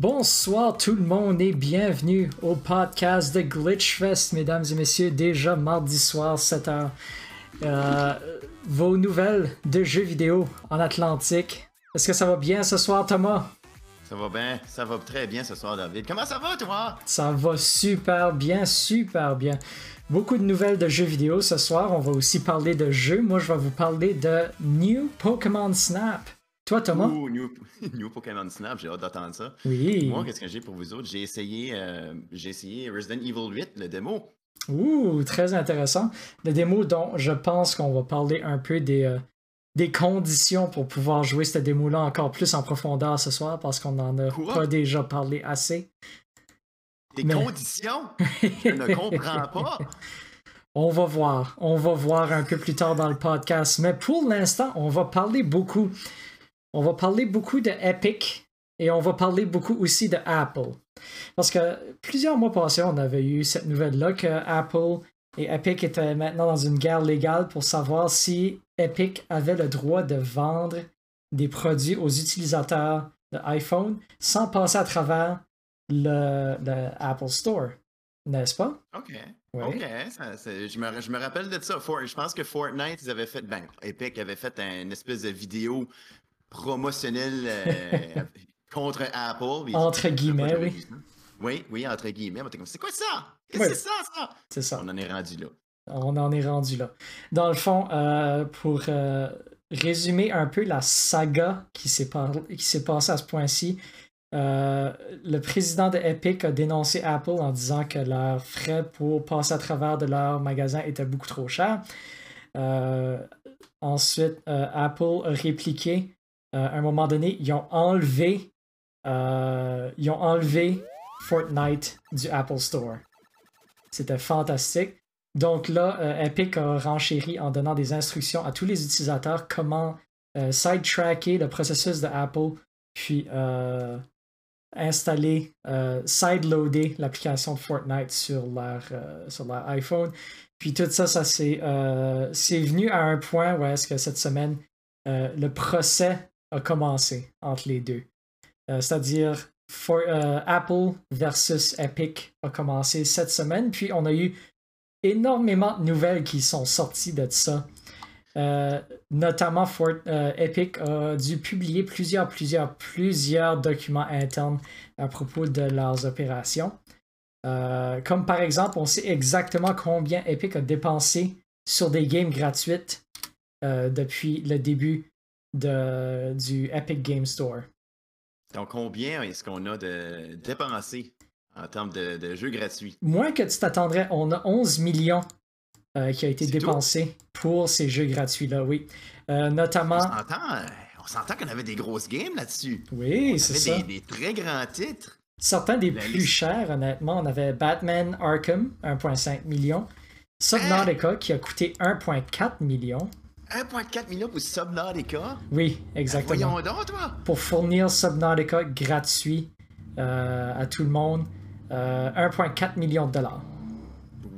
Bonsoir tout le monde et bienvenue au podcast de Glitchfest, mesdames et messieurs, déjà mardi soir 7h. Euh, vos nouvelles de jeux vidéo en Atlantique. Est-ce que ça va bien ce soir, Thomas? Ça va bien, ça va très bien ce soir, David. Comment ça va, toi? Ça va super bien, super bien. Beaucoup de nouvelles de jeux vidéo ce soir. On va aussi parler de jeux. Moi, je vais vous parler de New Pokémon Snap. Toi, Thomas? New, Pokémon Snap, j'ai hâte d'entendre ça. Oui. Moi, qu'est-ce que j'ai pour vous autres? J'ai essayé, euh, j'ai essayé Resident Evil 8, le démo. Ouh, très intéressant. Le démo dont je pense qu'on va parler un peu des, euh, des conditions pour pouvoir jouer cette démo-là encore plus en profondeur ce soir parce qu'on n'en a pas déjà parlé assez. Des conditions? je ne comprends pas. On va voir. On va voir un peu plus tard dans le podcast. Mais pour l'instant, on va parler beaucoup on va parler beaucoup de Epic et on va parler beaucoup aussi de Apple. Parce que plusieurs mois passés, on avait eu cette nouvelle-là que Apple et Epic étaient maintenant dans une guerre légale pour savoir si Epic avait le droit de vendre des produits aux utilisateurs de iPhone sans passer à travers le, Apple Store. N'est-ce pas? OK. OK. je, me, je, me, rappelle de ça. je pense que Fortnite, ils avaient fait. Ben, Epic avait fait une espèce de vidéo promotionnel euh, contre Apple. Entre guillemets, oui. Oui, oui, entre guillemets. C'est quoi ça? C'est ça, ça? C'est ça. On en est rendu là. On en est rendu là. Dans le fond, euh, pour euh, résumer un peu la saga qui s'est passée à ce point-ci, le président de Epic a dénoncé Apple en disant que leurs frais pour passer à travers de leur magasin étaient beaucoup trop chers. ensuite, Apple a répliqué à un moment donné, ils ont enlevé, euh, ils ont enlevé Fortnite du Apple Store. C'était fantastique. Donc là, euh, Epic a renchéri en donnant des instructions à tous les utilisateurs comment side-tracker le processus de Apple, puis installer, side-loader l'application de Fortnite sur leur, sur leur iPhone. Puis tout ça, ça c'est venu à un point où est-ce que cette semaine, le procès a commencé entre les deux. Euh, c'est-à-dire euh, Apple versus Epic a commencé cette semaine, puis on a eu énormément de nouvelles qui sont sorties de ça. Euh, notamment Epic a dû publier plusieurs, plusieurs, plusieurs documents internes à propos de leurs opérations. comme par exemple, on sait exactement combien Epic a dépensé sur des games gratuites depuis le début de, du Epic Game Store. Donc, combien est-ce qu'on a de dépensé en termes de, jeux gratuits? Moins que tu t'attendrais, on a 11 millions euh, qui a été dépensé pour ces jeux gratuits-là, oui. Euh, notamment. On s'entend qu'on avait des grosses games là-dessus. Oui, c'est ça. Des, des très grands titres. Certains des plus chers, honnêtement. On avait Batman Arkham, 1,5 million. Subnautica, qui a coûté 1,4 million. 1,4 million pour Subnautica? Oui, exactement. voyons donc, toi! Pour fournir Subnautica gratuit euh, à tout le monde, 1,4 euh, million de dollars.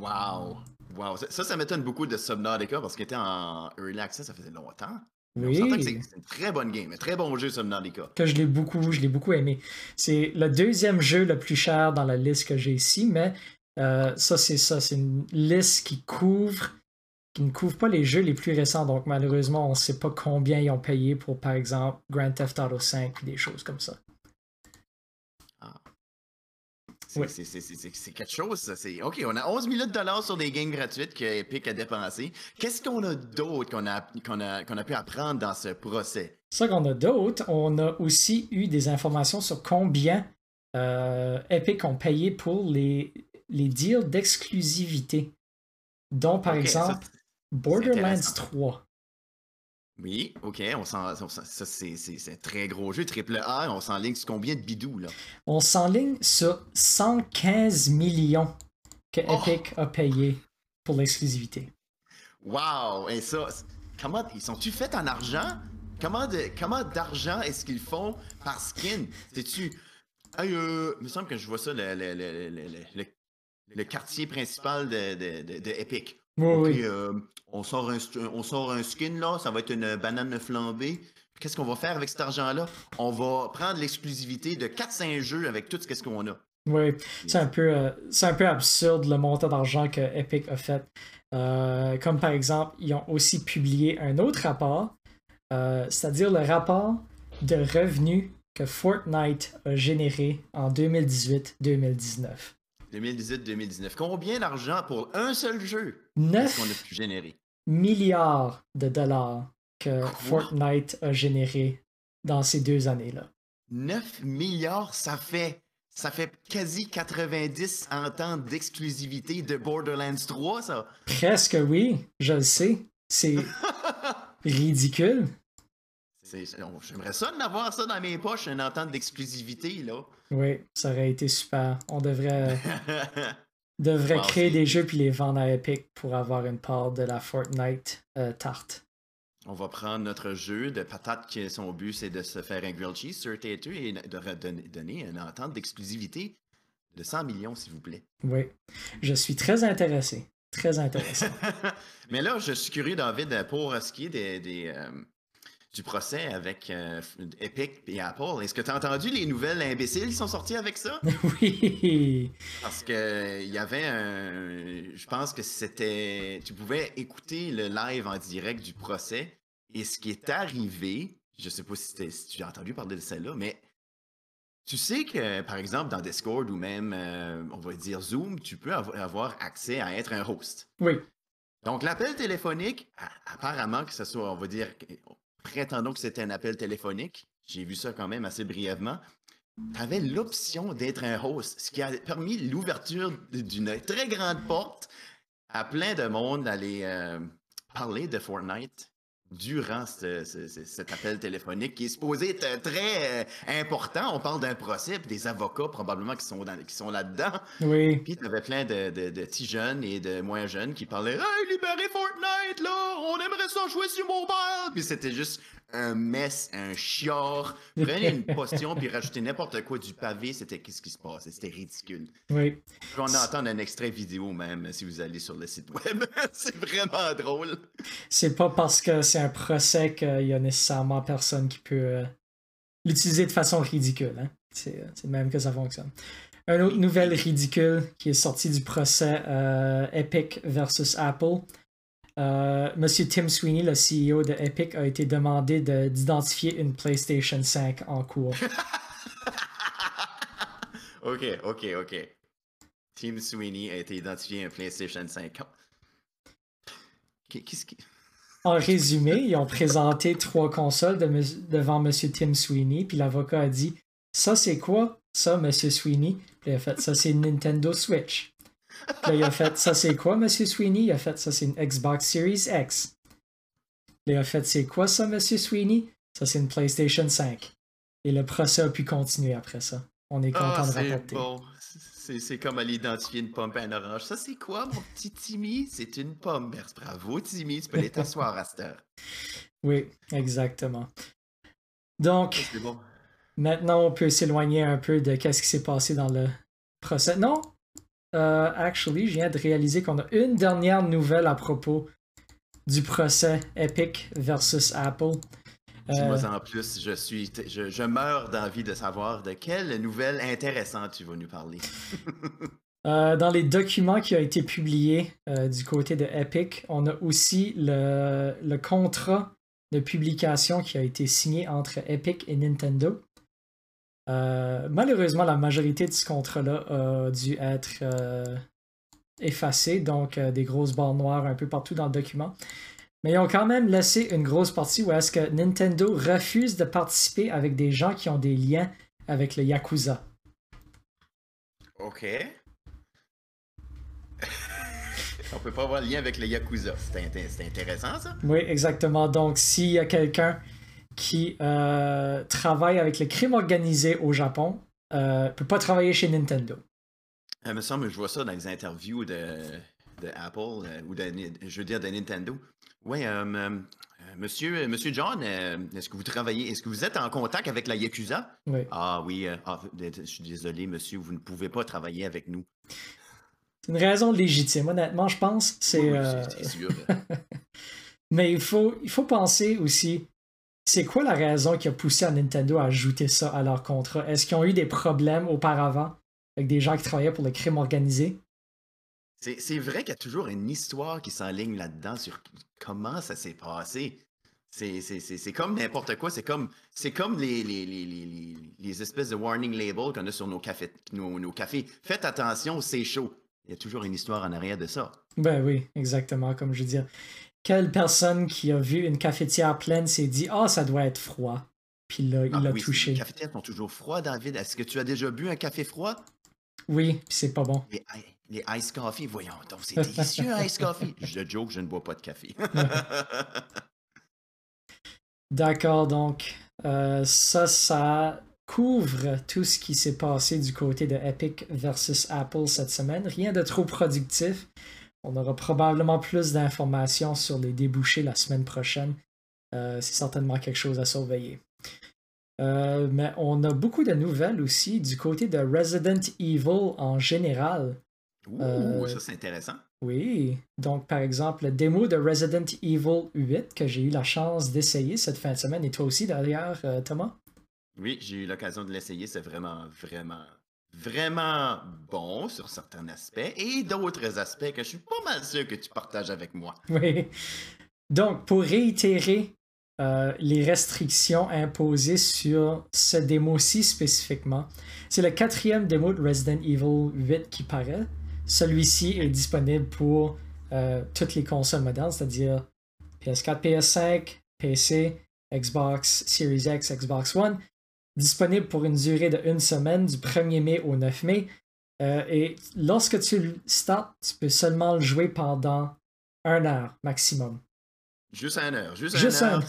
Wow! Wow! Ça, ça m'étonne beaucoup de Subnautica parce qu'il était en Early Access, ça faisait longtemps. Oui. C'est une très bonne game, un très bon jeu Subnautica. Que je l'ai beaucoup, je l'ai beaucoup aimé. C'est le deuxième jeu le plus cher dans la liste que j'ai ici, mais euh, ça, c'est ça. C'est une liste qui couvre qui ne couvre pas les jeux les plus récents. Donc, malheureusement, on ne sait pas combien ils ont payé pour, par exemple, Grand Theft Auto 5 ou des choses comme ça. Ah. C'est quelque chose, OK, on a 11 millions de dollars sur des games gratuites que Epic a dépensé. Qu'est-ce qu'on a d'autre qu'on a, qu'on a, a pu apprendre dans ce procès? Ça qu'on a d'autre, on a aussi eu des informations sur combien euh, Epic ont payé pour les, les deals d'exclusivité. dont par exemple, Borderlands 3. Oui, ok, on ça c'est un très gros jeu, triple A, on s'enligne sur combien de bidous là? On s'enligne sur 115 millions que oh! Epic a payé pour l'exclusivité. Wow! Et ça, comment ils sont-tu faits en argent? Comment de, comment d'argent est-ce qu'ils font par skin? C'est-tu. Euh, il me semble que je vois ça, le, le quartier principal de, de, de, Epic. Oui, euh, on, sort un, on sort un skin là, ça va être une banane flambée. Qu'est-ce qu'on va faire avec cet argent-là? On va prendre l'exclusivité de 4-5 jeux avec tout ce qu'on a. Oui, c'est un, peu, euh, un peu absurde le montant d'argent que Epic a fait. Euh, comme par exemple, ils ont aussi publié un autre rapport, c'est-à-dire le rapport de revenus que Fortnite a généré en 2018-2019. 2018-2019. Combien d'argent pour un seul jeu 9 qu'on a pu générer? milliards de dollars que Fortnite a généré dans ces deux années-là. 9 milliards, ça fait ça fait quasi 90 en temps d'exclusivité de Borderlands 3, ça. Presque oui, je le sais. C'est ridicule. J'aimerais ça d'avoir ça dans mes poches, une entente d'exclusivité, là. Oui, ça aurait été super. On devrait, devrait créer des jeux puis les vendre à Epic pour avoir une part de la Fortnite euh, tarte. On va prendre notre jeu de patates qui son but c'est de se faire un grilled cheese sur Tater et de donner une entente d'exclusivité de 100 millions, s'il vous plaît. Oui, je suis très intéressé. Très intéressé. Mais là, je suis curieux, David, pour ce qui est des, euh, du procès avec euh, Epic et Apple. Est-ce que tu as entendu les nouvelles imbéciles qui sont sorties avec ça? Oui. Parce que il y avait un. Je pense que c'était. Tu pouvais écouter le live en direct du procès. Et ce qui est arrivé, je sais pas si, tu as entendu parler de celle-là, mais tu sais que, par exemple, dans Discord ou même, euh, on va dire Zoom, tu peux avoir accès à être un host. Oui. Donc, l'appel téléphonique, apparemment que ce soit, on va dire, prétendons que c'était un appel téléphonique, j'ai vu ça quand même assez brièvement, tu avais l'option d'être un host, ce qui a permis l'ouverture d'une très grande porte à plein de monde d'aller euh, parler de Fortnite durant cet appel téléphonique qui est supposé être très euh, important. On parle d'un procès, des avocats probablement qui sont, qui sont là-dedans. Oui. Puis tu avais plein de, de, petits jeunes et de moins jeunes qui parlaient Hey, libérez Fortnite, là! On aimerait ça jouer sur mobile! Puis c'était juste un mess, un chiard. Prenez une potion puis rajoutez n'importe quoi du pavé, c'était qu'est-ce qui se passe. C'était ridicule. Oui. On entend un extrait vidéo même si vous allez sur le site web. c'est vraiment drôle. C'est pas parce que c'est un procès qu'il y a nécessairement personne qui peut euh, l'utiliser de façon ridicule. Hein? C'est le même que ça fonctionne. Une autre nouvelle ridicule qui est sortie du procès euh, Epic versus Apple. Euh, Monsieur Tim Sweeney, le CEO de Epic, a été demandé d'identifier une PlayStation 5 en cours. ok, ok, ok. Tim Sweeney a été identifié un PlayStation 5. Qu'est-ce qui. En résumé, ils ont présenté trois consoles devant Monsieur Tim Sweeney, puis l'avocat a dit Ça, c'est quoi Ça, Monsieur Sweeney Puis il a fait Ça, c'est une Nintendo Switch. Là, il a fait ça, c'est quoi, Monsieur Sweeney? Il a fait ça, c'est une Xbox Series X. Là, il a fait c'est quoi ça, Monsieur Sweeney? Ça, c'est une PlayStation 5. Et le procès a pu continuer après ça. On est content de ah, rapporter. Bon. C'est comme aller identifier une pomme et un orange. Ça, c'est quoi, mon petit Timmy? C'est une pomme. Bravo, Timmy. Tu peux aller t'asseoir à cette heure. Oui, exactement. Donc, maintenant, on peut s'éloigner un peu de qu'est-ce qui s'est passé dans le procès. Non, euh, actually, je viens de réaliser qu'on a une dernière nouvelle à propos du procès Epic versus Apple. Euh, en plus, je suis, je, meurs d'envie de savoir de quelle nouvelle intéressante tu vas nous parler. Euh, dans les documents qui ont été publiés du côté de Epic, on a aussi le, le, contrat de publication qui a été signé entre Epic et Nintendo. Euh, malheureusement, la majorité de ce contrat-là a dû être euh, effacé, donc euh, des grosses barres noires un peu partout dans le document. Mais ils ont quand même laissé une grosse partie où est-ce que Nintendo refuse de participer avec des gens qui ont des liens avec le Yakuza. OK. On peut pas avoir lien avec le Yakuza. C'est intéressant, ça? Oui, exactement. Donc, s'il y a quelqu'un qui euh, travaille avec le crime organisé au Japon euh, peut pas travailler chez Nintendo. Il me semble que je vois ça dans les interviews de, Apple euh, ou de, je veux dire de Nintendo. Oui, euh, monsieur, monsieur John, est-ce que vous travaillez, est-ce que vous êtes en contact avec la Yakuza? Oui. Ah oui, ah, je suis désolé, monsieur, vous ne pouvez pas travailler avec nous. C'est une raison légitime, honnêtement, je pense. C'est. Euh, Mais il faut, il faut penser aussi, c'est quoi la raison qui a poussé à Nintendo à ajouter ça à leur contrat? Est-ce qu'ils ont eu des problèmes auparavant avec des gens qui travaillaient pour le crime organisé? C'est vrai qu'il y a toujours une histoire qui s'enligne là-dedans sur comment ça s'est passé. C'est comme n'importe quoi. C'est comme, comme les, les, les, les, espèces de warning labels qu'on a sur nos cafés, nos, nos cafés. Faites attention, c'est chaud. Il y a toujours une histoire en arrière de ça. Ben oui, exactement, comme je veux dire. Quelle personne qui a vu une cafetière pleine s'est dit Ah, ça doit être froid. Puis là, il ah l'a touché. Les cafetières sont toujours froides, David. Est-ce que tu as déjà bu un café froid? Oui, puis c'est pas bon les ice coffee, voyons donc, c'est délicieux, ice coffee. Je joke, je ne bois pas de café. D'accord, donc euh, ça, ça couvre tout ce qui s'est passé du côté de Epic versus Apple cette semaine. Rien de trop productif. On aura probablement plus d'informations sur les débouchés la semaine prochaine. Euh, c'est certainement quelque chose à surveiller. Euh, mais on a beaucoup de nouvelles aussi du côté de Resident Evil en général. Ouh, euh, ça c'est intéressant. Oui, donc par exemple, le démo de Resident Evil 8 que j'ai eu la chance d'essayer cette fin de semaine, et toi aussi d'ailleurs, euh, Thomas? Oui, j'ai eu l'occasion de l'essayer, c'est vraiment, vraiment, vraiment bon sur certains aspects et d'autres aspects que je suis pas mal sûr que tu partages avec moi. Oui. Donc, pour réitérer euh, les restrictions imposées sur ce démo-ci spécifiquement, c'est le quatrième démo de Resident Evil 8 qui paraît. Celui-ci est disponible pour euh, toutes les consoles modernes, c'est-à-dire PS4, PS5, PC, Xbox Series X, Xbox One. Disponible pour une durée de une semaine du 1er mai au 9 mai. Euh, et lorsque tu le starts, tu peux seulement le jouer pendant un heure maximum. Juste un heure. Juste, un heure.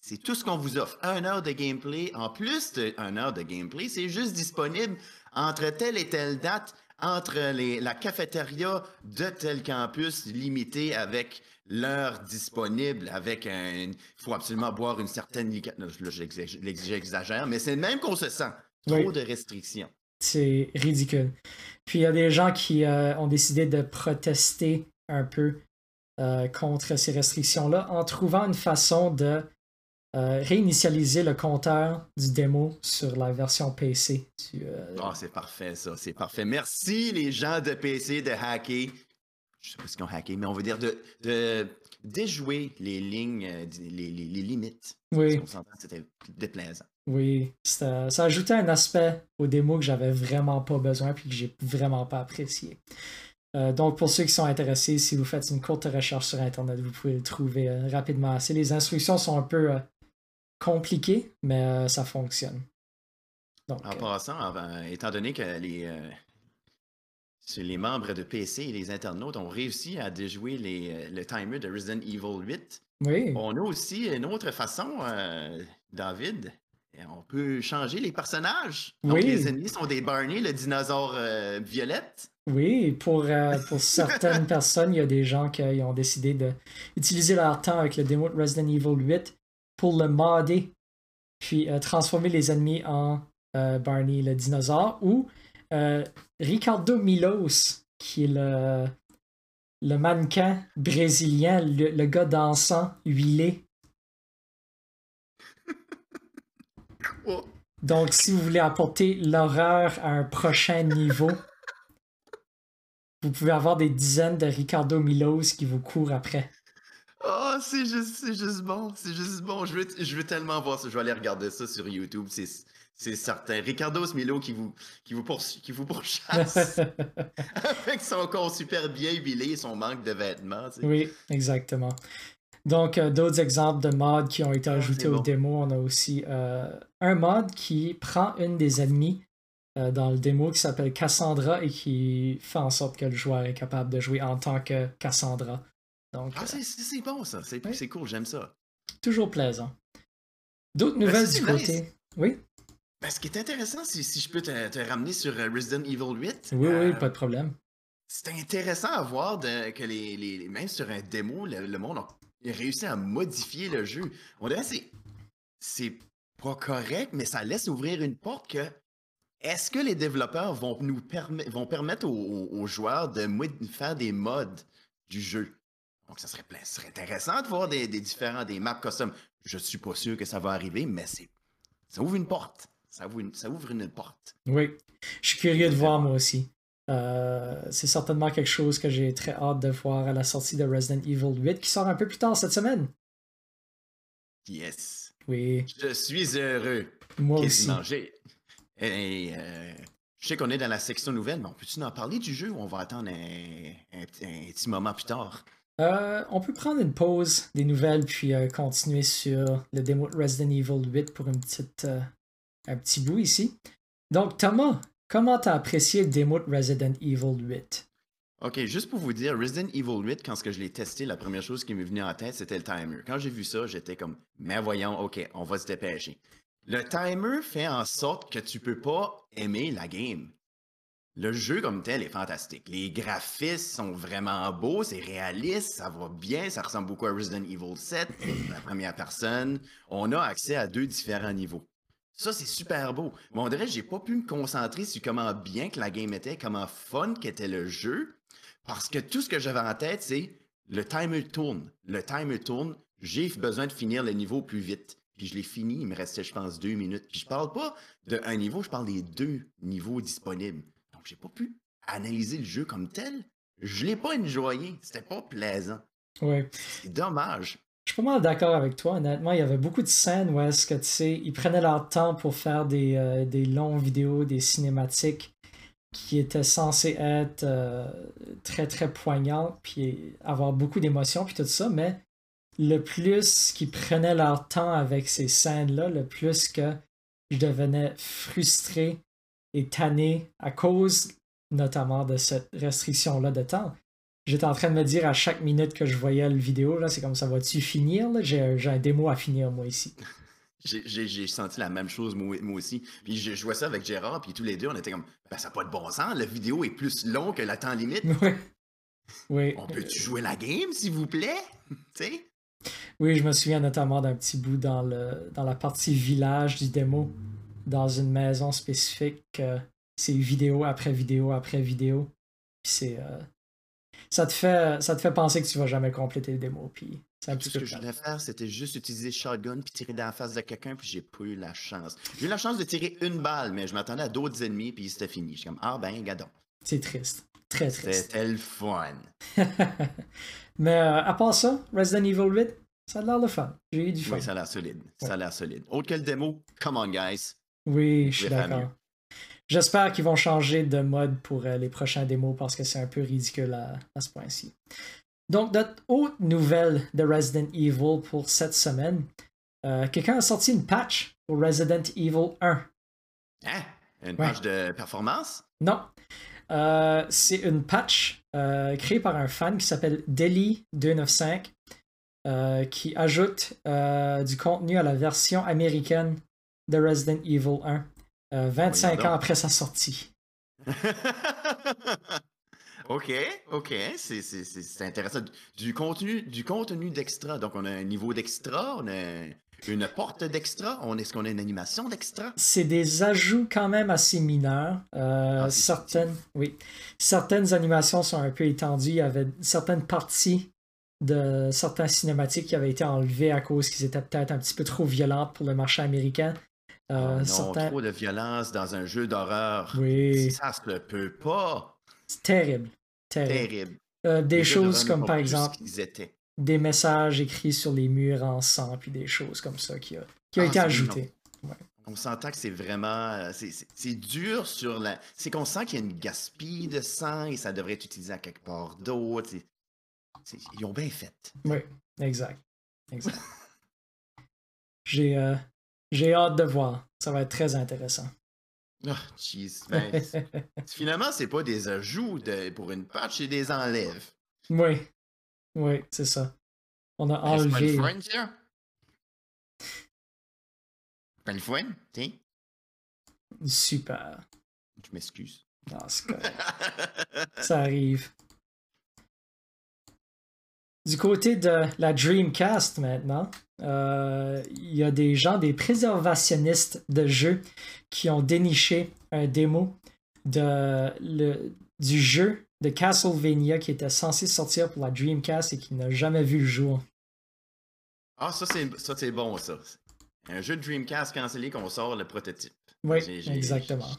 C'est tout ce qu'on vous offre. Un heure de gameplay. En plus d'un heure de gameplay, c'est juste disponible entre telle et telle date entre les, la cafétéria de tel campus limité avec l'heure disponible, avec un. Il faut absolument boire une certaine. Là, j'exagère, mais c'est même qu'on se sent. Trop de restrictions. C'est ridicule. Puis il y a des gens qui euh, ont décidé de protester un peu euh, contre ces restrictions-là en trouvant une façon de euh, réinitialiser le compteur du démo sur la version PC. Euh, ah, c'est parfait, ça. C'est parfait. Merci, les gens de PC, de hacker. Je sais pas ce qu'ils ont hacké, mais on veut dire de, de déjouer les lignes, euh, les, les, limites. Oui. C'était déplaisant. Oui, ça, ajoutait un aspect au démo que j'avais vraiment pas besoin et que j'ai vraiment pas apprécié. donc, pour ceux qui sont intéressés, si vous faites une courte recherche sur Internet, vous pouvez le trouver rapidement. les instructions sont un peu compliqué, mais euh, ça fonctionne. en euh, passant, étant donné que les, euh, les membres de PC et les internautes ont réussi à déjouer les, le timer de Resident Evil 8, on a aussi une autre façon, David. On peut changer les personnages. Donc, les ennemis sont des Barney, le dinosaure violette. Oui, pour, pour certaines personnes, il y a des gens qui ont décidé d'utiliser leur temps avec le démo de Resident Evil 8 pour le modder, puis euh, transformer les ennemis en euh, Barney le dinosaure, ou euh, Ricardo Milos, qui est le, le mannequin brésilien, le, gars dansant, huilé. Donc, si vous voulez apporter l'horreur à un prochain niveau, vous pouvez avoir des dizaines de Ricardo Milos qui vous courent après. Oh, c'est juste, c'est juste bon, c'est juste bon. Je veux, je veux tellement voir ça. Je vais aller regarder ça sur YouTube, c'est, c'est certain. Ricardo Smilo qui vous, qui vous, qui vous pourchasse avec son corps super bien huilé et son manque de vêtements. Oui, exactement. Donc, euh, d'autres exemples de mods qui ont été ah, ajoutés au démo. On a aussi euh, un mod qui prend une des ennemis euh, dans le démo qui s'appelle Cassandra et qui fait en sorte que le joueur est capable de jouer en tant que Cassandra ah, c'est bon ça, c'est cool, j'aime ça. Toujours plaisant. D'autres ben, nouvelles du côté? Oui. Ben, ce qui est intéressant, si, si je peux te, ramener sur euh, Resident Evil 8. Oui, oui, euh, pas de problème. C'est intéressant à voir que les, les, même sur un démo, le, monde a réussi à modifier le jeu. On dirait que c'est pas correct, mais ça laisse ouvrir une porte que est-ce que les développeurs vont nous vont permettre aux, joueurs de faire des modes du jeu? Donc, ça serait, ça serait intéressant de voir des, différents, des maps custom. Je suis pas sûr que ça va arriver, mais c'est, ça ouvre une porte. Ça ouvre une, ça ouvre une porte. Oui, je suis curieux de voir moi aussi. Euh, c'est certainement quelque chose que j'ai très hâte de voir à la sortie de Resident Evil 8 qui sort un peu plus tard cette semaine. Yes. Oui. Je suis heureux. Moi aussi. Et, euh, je sais qu'on est dans la section nouvelle, mais on peut-tu en parler du jeu ou on va attendre un, petit moment plus tard? Euh, on peut prendre une pause des nouvelles puis continuer sur le démo de Resident Evil 8 pour une petite, un petit bout ici. Donc, Thomas, Comment t'as apprécié le démo de Resident Evil 8? Ok, juste pour vous dire, Resident Evil 8, quand je l'ai testé, la première chose qui m'est venue en tête, c'était le timer. Quand j'ai vu ça, j'étais comme, mais voyons, ok, on va se dépêcher. Le timer fait en sorte que tu peux pas aimer la game. Le jeu comme tel est fantastique. Les graphismes sont vraiment beaux, c'est réaliste, ça va bien, ça ressemble beaucoup à Resident Evil 7, la première personne. On a accès à deux différents niveaux. Ça, c'est super beau. Mais on dirait que j'ai pas pu me concentrer sur comment bien que la game était, comment fun qu'était le jeu, parce que tout ce que j'avais en tête, c'est le timer tourne. Le timer tourne, j'ai besoin de finir le niveau plus vite. Puis je l'ai fini, il me restait, je pense, deux minutes. Puis je parle pas d'un niveau, je parle des deux niveaux disponibles. J'ai pas pu analyser le jeu comme tel. Je l'ai pas enjoyé. C'était pas plaisant. Ouais. C'est dommage. Je suis pas mal d'accord avec toi, honnêtement. Il y avait beaucoup de scènes où est-ce que, tu sais, ils prenaient leur temps pour faire des, euh, des longues vidéos, des cinématiques qui étaient censées être euh, très, très poignantes, puis avoir beaucoup d'émotions, puis tout ça, mais le plus qu'ils prenaient leur temps avec ces scènes-là, le plus que je devenais frustré et tanné à cause notamment de cette restriction-là de temps j'étais en train de me dire à chaque minute que je voyais le vidéo, là, c'est comme ça va-tu finir? J'ai, un démo à finir, moi, ici. J'ai, senti la même chose, moi, aussi. Puis je jouais ça avec Gérard, puis tous les deux, on était comme, ben, ça n'a pas de bon sens, la vidéo est plus longue que la temps limite. Oui. On peut-tu jouer la game, s'il vous plaît? Oui, je me souviens notamment d'un petit bout dans, le, dans la partie village du démo, dans une maison spécifique. c'est vidéo après vidéo après vidéo. Puis c'est. Euh, ça te fait, ça te fait penser que tu vas jamais compléter le démo. Puis Tout ce que je voulais faire, c'était juste utiliser shotgun puis tirer dans la face de quelqu'un, puis j'ai pas eu la chance. J'ai eu la chance de tirer une balle, mais je m'attendais à d'autres ennemis, puis c'était fini. Je suis comme, ah ben, gadon. C'est triste. Très triste. C'était le fun. mais euh, à part ça, Resident Evil 8, ça a l'air le fun. J'ai eu du fun. Oui, ça a l'air solide. Ça a l'air solide. Autre que le démo, come on, guys. Oui, je suis d'accord. J'espère qu'ils vont changer de mode pour euh, les prochains démos parce que c'est un peu ridicule à, ce point-ci. Donc, notre autre nouvelle de Resident Evil pour cette semaine. Euh, quelqu'un a sorti une patch pour Resident Evil 1. Hein? Une patch de performance? Non. Euh, c'est une patch créée par un fan qui s'appelle Deli295 qui ajoute du contenu à la version américaine de Resident Evil 1. 25 euh, ans après sa sortie. OK, OK, c'est intéressant. Du contenu, du contenu d'extra. Donc, on a un niveau d'extra, on a une porte d'extra, on est-ce qu'on a une animation d'extra? C'est des ajouts quand même assez mineurs. Euh, ah, certaines, oui, certaines animations sont un peu étendues. Il y avait certaines parties de certains cinématiques qui avaient été enlevées à cause qu'ils étaient peut-être un petit peu trop violentes pour le marché américain. Euh, non, trop de violence dans un jeu d'horreur. Oui. Ça se le peut pas. C'est terrible. Terrible. Euh, des choses comme par exemple des messages écrits sur les murs en sang, puis des choses comme ça qui a, qui a ah, été ajouté. On s'entend que c'est vraiment. Euh, c'est dur sur la. C'est qu'on sent qu'il y a une gaspille de sang et ça devrait être utilisé à quelque part d'autre. Ils ont bien fait. Oui, exact. Exact. J'ai j'ai hâte de voir. Ça va être très intéressant. Oh, jeez. Ben, finalement, c'est pas des ajouts pour une patch, c'est des enlèves. Oui. Oui, c'est ça. On a enlevé. Pas fun, tiens. Super. Je m'excuse. Non, ça arrive. Du côté de la Dreamcast maintenant, il y a des gens, des préservationnistes de jeux qui ont déniché un démo de, le, du jeu de Castlevania qui était censé sortir pour la Dreamcast et qui n'a jamais vu le jour. Ah, ça c'est bon ça. Un jeu de Dreamcast cancellé qu'on sort le prototype. Oui, exactement.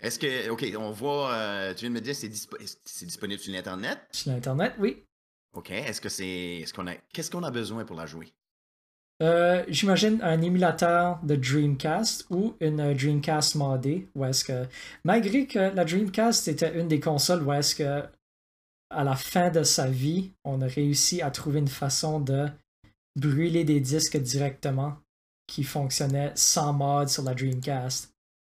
Est-ce que, ok, on voit, euh, tu viens de me dire c'est c'est disponible sur l'Internet? Sur l'Internet, oui. Ok, est-ce que c'est, est-ce qu'on a, qu'est-ce qu'on a besoin pour la jouer? Euh, j'imagine un émulateur de Dreamcast ou une Dreamcast modée, où est-ce que, malgré que la Dreamcast était une des consoles où est-ce que, à la fin de sa vie, on a réussi à trouver une façon de brûler des disques directement qui fonctionnait sans mod sur la Dreamcast.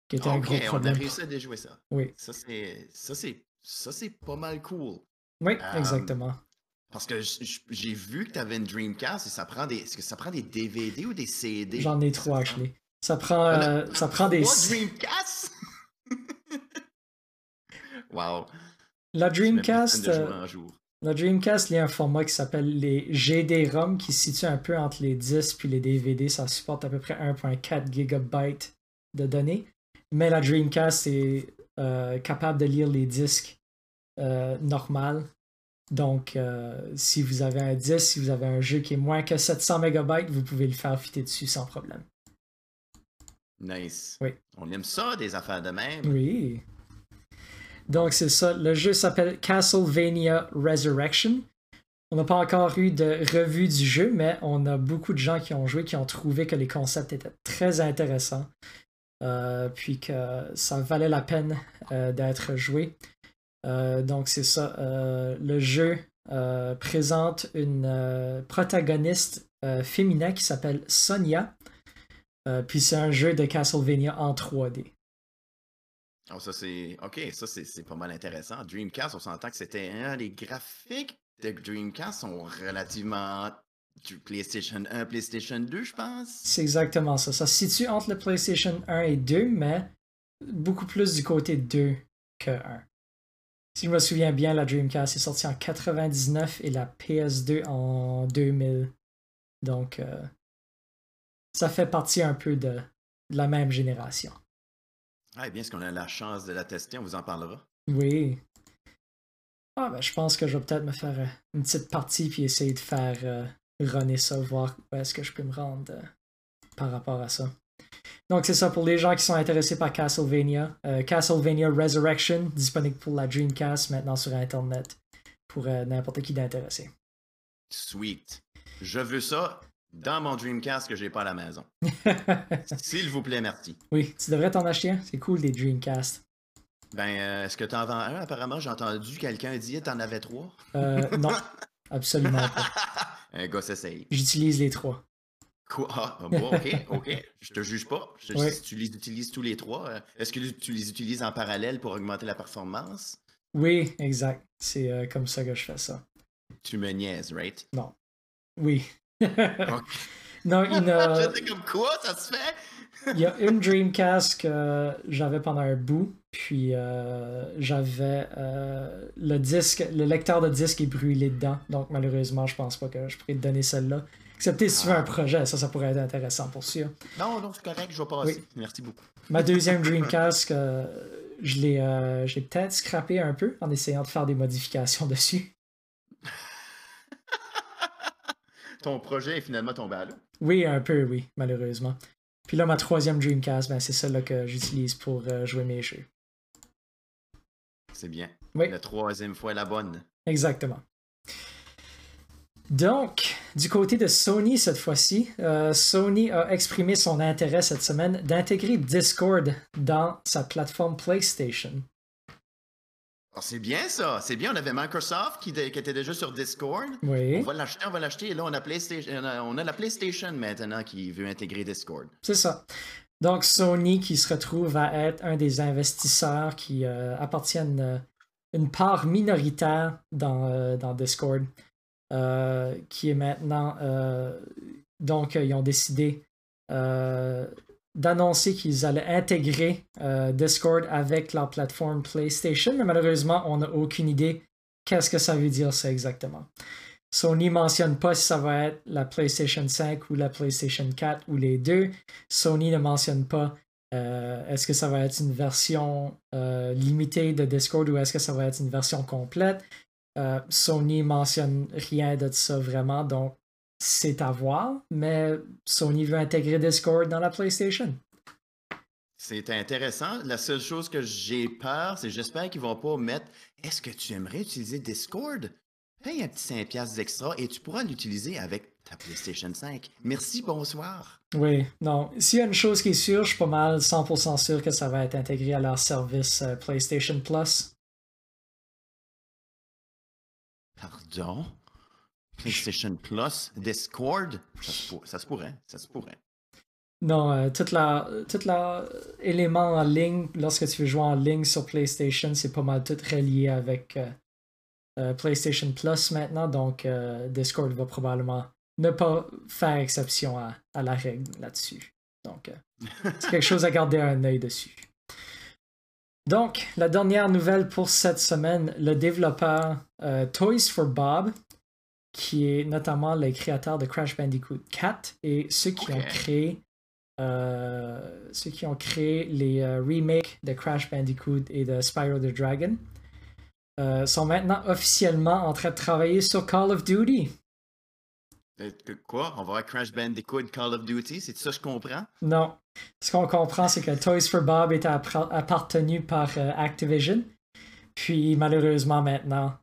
Qui était un gros problème. On a réussi à déjouer ça. Oui. Ça, c'est, ça, c'est, ça, c'est pas mal cool. Oui, euh, exactement. Parce que j'ai vu que tu avais une Dreamcast et ça prend des. Est-ce que ça prend des DVD ou des CD? J'en ai trois, actually. Ça prend, euh, ça prend des. Dreamcast? wow. La Dreamcast. Euh, la Dreamcast, il y a un format qui s'appelle les GD-ROM qui se situe un peu entre les disques puis les DVD. Ça supporte à peu près 1.4 GB de données. Mais la Dreamcast est euh, capable de lire les disques euh, normal. Donc, euh, si vous avez un disque, si vous avez un jeu qui est moins que 700 MB, vous pouvez le faire fitter dessus sans problème. Nice. Oui. On aime ça, des affaires de même. Oui. Donc, c'est ça. Le jeu s'appelle Castlevania Resurrection. On n'a pas encore eu de revue du jeu, mais on a beaucoup de gens qui ont joué, qui ont trouvé que les concepts étaient très intéressants. Euh, puis que ça valait la peine euh, d'être joué. Euh, donc c'est ça. le jeu présente une protagoniste féminin qui s'appelle Sonia. puis c'est un jeu de Castlevania en 3D. Oh, ça c'est. Ok, ça c'est pas mal intéressant. Dreamcast, on s'entend que c'était. un les graphiques de Dreamcast sont relativement du PlayStation 1, PlayStation 2, je pense. C'est exactement ça. Ça se situe entre le PlayStation 1 et 2, mais beaucoup plus du côté 2 que 1. Si je me souviens bien, la Dreamcast est sortie en 99 et la PS2 en 2000. Donc, euh, ça fait partie un peu de, la même génération. Ah, bien, est-ce qu'on a la chance de la tester? On vous en parlera. Oui. Ah, ben, je pense que je vais peut-être me faire euh, une petite partie puis essayer de faire euh, runner ça, voir où est-ce que je peux me rendre euh, par rapport à ça. Donc c'est ça pour les gens qui sont intéressés par Castlevania. Euh, Castlevania Resurrection, disponible pour la Dreamcast maintenant sur Internet pour euh, n'importe qui d'intéressé. Sweet. Je veux ça dans mon Dreamcast que j'ai pas à la maison. S'il vous plaît, merci. Oui, tu devrais t'en acheter un. C'est cool des Dreamcast. Ben, est-ce que tu en vends un? Apparemment, j'ai entendu quelqu'un dire que en avais trois? non, absolument pas. Un gars s'essaye. J'utilise les trois. Quoi? Ah, bon, ok, ok. Je te juge pas. Si tu les utilises tous les trois, euh, est-ce que tu les utilises en parallèle pour augmenter la performance? Oui, exact. C'est euh, comme ça que je fais ça. Tu me niaises, right? Non. Oui. non, il a... comme quoi, ça se fait? Il y a une Dreamcast que j'avais pendant un bout, puis euh, j'avais euh, le disque, le lecteur de disque est brûlé dedans, donc malheureusement, je pense pas que je pourrais te donner celle-là. Excepté si tu veux un ah. projet, ça, ça pourrait être intéressant pour sûr. Non, non, c'est correct, je vais passer. Merci beaucoup. Ma deuxième Dreamcast, euh, je l'ai peut-être scrappé un peu en essayant de faire des modifications dessus. Ton projet est finalement tombé à l'eau? Oui, un peu, oui, malheureusement. Puis là, ma troisième Dreamcast, ben, c'est celle-là que j'utilise pour euh, jouer mes jeux. C'est bien. Oui. La troisième fois la bonne. Exactement. Donc, du côté de Sony cette fois-ci, euh, Sony a exprimé son intérêt cette semaine d'intégrer Discord dans sa plateforme PlayStation. C'est bien ça, c'est bien. On avait Microsoft qui, était déjà sur Discord. Oui. On va l'acheter, on va l'acheter. Et là, on a, PlayStation, on a la PlayStation maintenant qui veut intégrer Discord. C'est ça. Donc, Sony qui se retrouve à être un des investisseurs qui euh, appartiennent euh, une part minoritaire dans, euh, dans Discord, qui est maintenant. donc, ils ont décidé d'annoncer qu'ils allaient intégrer euh, Discord avec leur plateforme PlayStation, mais malheureusement, on n'a aucune idée qu'est-ce que ça veut dire ça exactement. Sony mentionne pas si ça va être la PlayStation 5 ou la PlayStation 4 ou les deux. Sony ne mentionne pas euh, est-ce que ça va être une version euh, limitée de Discord ou est-ce que ça va être une version complète. Euh, Sony mentionne rien de ça vraiment, donc c'est à voir, mais Sony veut intégrer Discord dans la PlayStation. C'est intéressant. La seule chose que j'ai peur, c'est j'espère qu'ils vont pas mettre Est-ce que tu aimerais utiliser Discord? Paye un petit 5$ extra et tu pourras l'utiliser avec ta PlayStation 5. Merci, bonsoir. Oui, non. S'il y a une chose qui est sûre, je suis pas mal 100% sûr que ça va être intégré à leur service euh, PlayStation Plus. Pardon? PlayStation Plus, Discord, ça se, pourrait, ça se pourrait. Non, euh, tout la, tout la élément en ligne, lorsque tu veux jouer en ligne sur PlayStation, c'est pas mal tout relié avec euh, euh, PlayStation Plus maintenant, donc euh, Discord va probablement ne pas faire exception à, la règle là-dessus. Donc, c'est quelque chose à garder un œil dessus. Donc, la dernière nouvelle pour cette semaine, le développeur Toys for Bob, qui est notamment le créateur de Crash Bandicoot 4 et ceux qui ont créé ceux qui ont créé les remakes de Crash Bandicoot et de Spyro the Dragon. Euh, sont maintenant officiellement en train de travailler sur Call of Duty. Euh, quoi? On va voir Crash Bandicoot Call of Duty? C'est ça que je comprends? Non. Ce qu'on comprend, c'est que Toys for Bob était appartenu par euh, Activision. Puis malheureusement maintenant,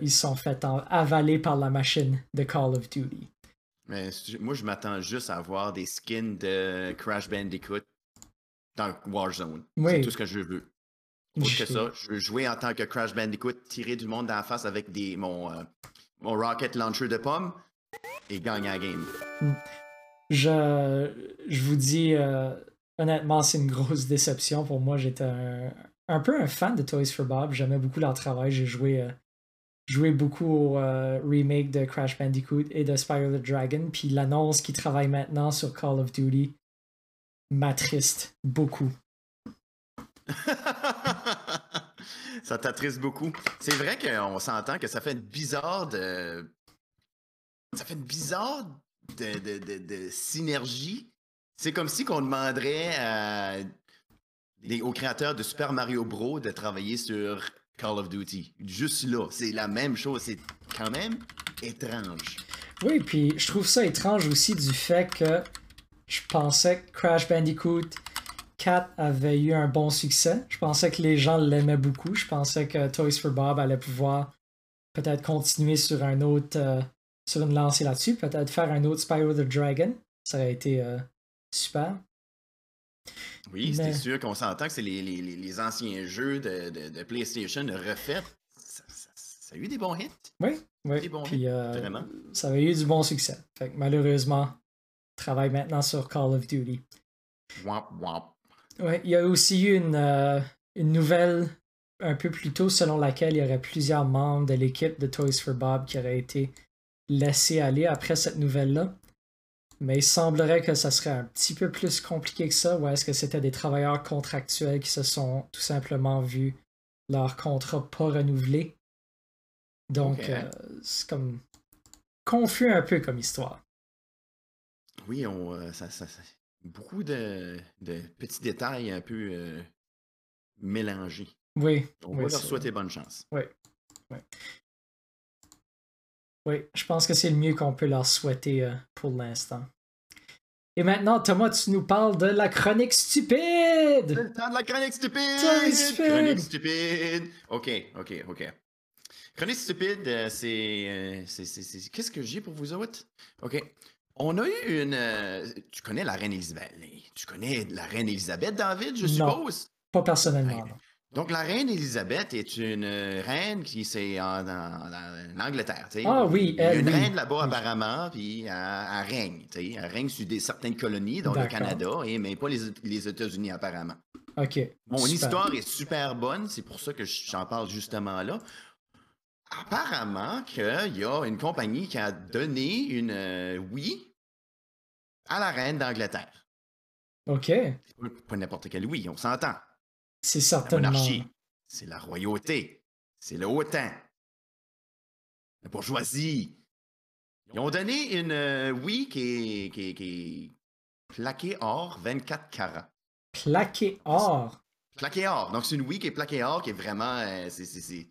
ils sont fait avaler par la machine de Call of Duty. Mais moi, je m'attends juste à avoir des skins de Crash Bandicoot dans Warzone. C'est tout ce que je veux. Autre que ça, je veux jouer en tant que Crash Bandicoot, tirer du monde dans la face avec des, mon, euh, mon rocket launcher de pommes et gagner la game. Je, je vous dis, euh, honnêtement, c'est une grosse déception pour moi. J'étais un, peu un fan de Toys for Bob. J'aimais beaucoup leur travail. J'ai joué, euh, joué beaucoup au remake de Crash Bandicoot et de Spyro the Dragon. Puis l'annonce qui travaille maintenant sur Call of Duty m'attriste beaucoup. ça t'attriste beaucoup. C'est vrai qu'on s'entend que ça fait bizarre de. Ça fait une bizarre de, synergie. C'est comme si qu'on demanderait aux créateurs de Super Mario Bros. de travailler sur Call of Duty. Juste là, c'est la même chose. C'est quand même étrange. Oui, puis je trouve ça étrange aussi du fait que je pensais que Crash Bandicoot 4 avait eu un bon succès. Je pensais que les gens l'aimaient beaucoup. Je pensais que Toys for Bob allait pouvoir peut-être continuer sur un autre euh, sur une lancée là-dessus, peut-être faire un autre Spyro the Dragon. Ça aurait été euh, super. Oui, c'est sûr qu'on s'entend que c'est les, anciens jeux de, PlayStation refaits. Ça, a eu des bons hits. Oui, oui. Des bons hits, euh, vraiment. Ça avait eu du bon succès. Fait malheureusement, travaille maintenant sur Call of Duty. Womp womp. Ouais, il y a aussi eu une, euh, une nouvelle un peu plus tôt selon laquelle il y aurait plusieurs membres de l'équipe de Toys for Bob qui auraient été laissés aller après cette nouvelle-là. Mais il semblerait que ça serait un petit peu plus compliqué que ça, ou est-ce que c'était des travailleurs contractuels qui se sont tout simplement vus leur contrat pas renouvelé? Donc, euh, c'est comme confus un peu comme histoire. Oui, on, euh, ça, beaucoup de, petits détails un peu euh, mélangés. Oui. On va leur souhaiter bonne chance. Oui. Oui. Oui, je pense que c'est le mieux qu'on peut leur souhaiter euh, pour l'instant. Et maintenant, Thomas, tu nous parles de la chronique stupide! C'est le temps de la chronique stupide! stupide! Chronique stupide! Ok, ok, ok. Chronique stupide, euh, c'est. Qu'est-ce que j'ai pour vous autres? Ok. On a eu une. Euh, tu connais la reine Elisabeth. Tu connais la reine Elisabeth, David, je suppose? pas personnellement. Donc, la reine Elisabeth est une reine qui c'est en, Angleterre. Ah oui, elle. Une reine là-bas, apparemment, puis elle, règne. Elle règne sur des, certaines colonies, dont le Canada, et, mais pas les, États-Unis, apparemment. OK. Mon histoire est super bonne, c'est pour ça que j'en parle justement là apparemment qu'il y a une compagnie qui a donné une euh, oui à la reine d'Angleterre. OK. Pas n'importe quel oui, on s'entend. C'est certainement. La monarchie, c'est la royauté, c'est le haut temps, la bourgeoisie, Ils ont donné une euh, Wii qui est, qui est- qui est plaquée or 24 carats. Plaqué or. Plaqué or. Donc, c'est une Wii qui est plaquée or, qui est vraiment. euh, c'est- c'est- c'est-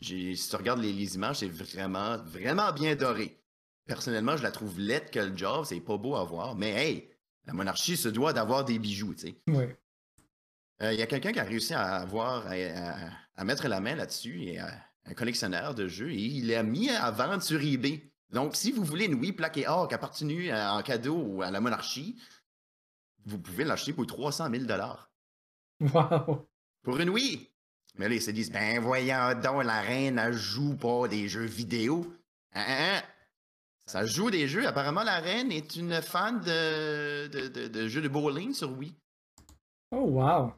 j'ai- Si tu regardes les, les images, c'est vraiment, vraiment bien doré. Personnellement, je la trouve laide que le job. C'est pas beau à voir. Mais hey, la monarchie se doit d'avoir des bijoux, tu sais. Oui. Euh, Il y a quelqu'un qui a réussi à avoir, à, à- à mettre la main là-dessus, et euh, un collectionneur de jeux, et il l'a mis à vendre sur eBay. Donc, si vous voulez une Wii plaquée or qui appartenu à- en cadeau à la monarchie, vous pouvez l'acheter pour 300 000 Wow. Pour une Wii. Mais là, ils se disent, ben voyons donc, la reine, elle joue pas des jeux vidéo. Hein, hein, hein? Ça joue des jeux. Apparemment, la reine est une fan de, de, de- de jeux de bowling sur Wii. Oh, wow.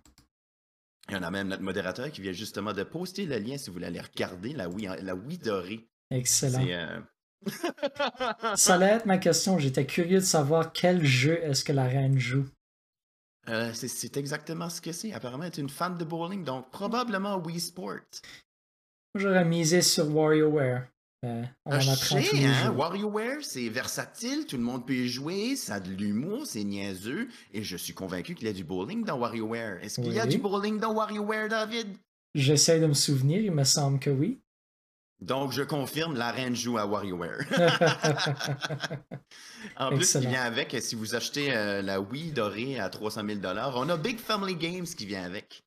Il y en a même notre modérateur qui vient justement de poster le lien si vous voulez aller regarder la Wii, la Wii dorée. Excellent. Euh, Ça allait être ma question. J'étais curieux de savoir quel jeu est-ce que la reine joue. euh, c'est- c'est exactement ce que c'est. Apparemment, elle est une fan de bowling, donc probablement Wii Sport. J'aurais misé sur WarioWare. Euh, on en Ah, je apprend tous sais, les hein, jours. WarioWare, c'est versatile, tout le monde peut y jouer, ça a de l'humour, c'est niaiseux, et je suis convaincu qu'il y a du bowling dans WarioWare. Est-ce qu'il y a du bowling dans WarioWare, David? J'essaie de me souvenir, il me semble que oui. Donc, je confirme, la reine joue à WarioWare. en plus, Excellent. il vient avec, si vous achetez euh, la Wii dorée à 300 000 on a Big Family Games qui vient avec.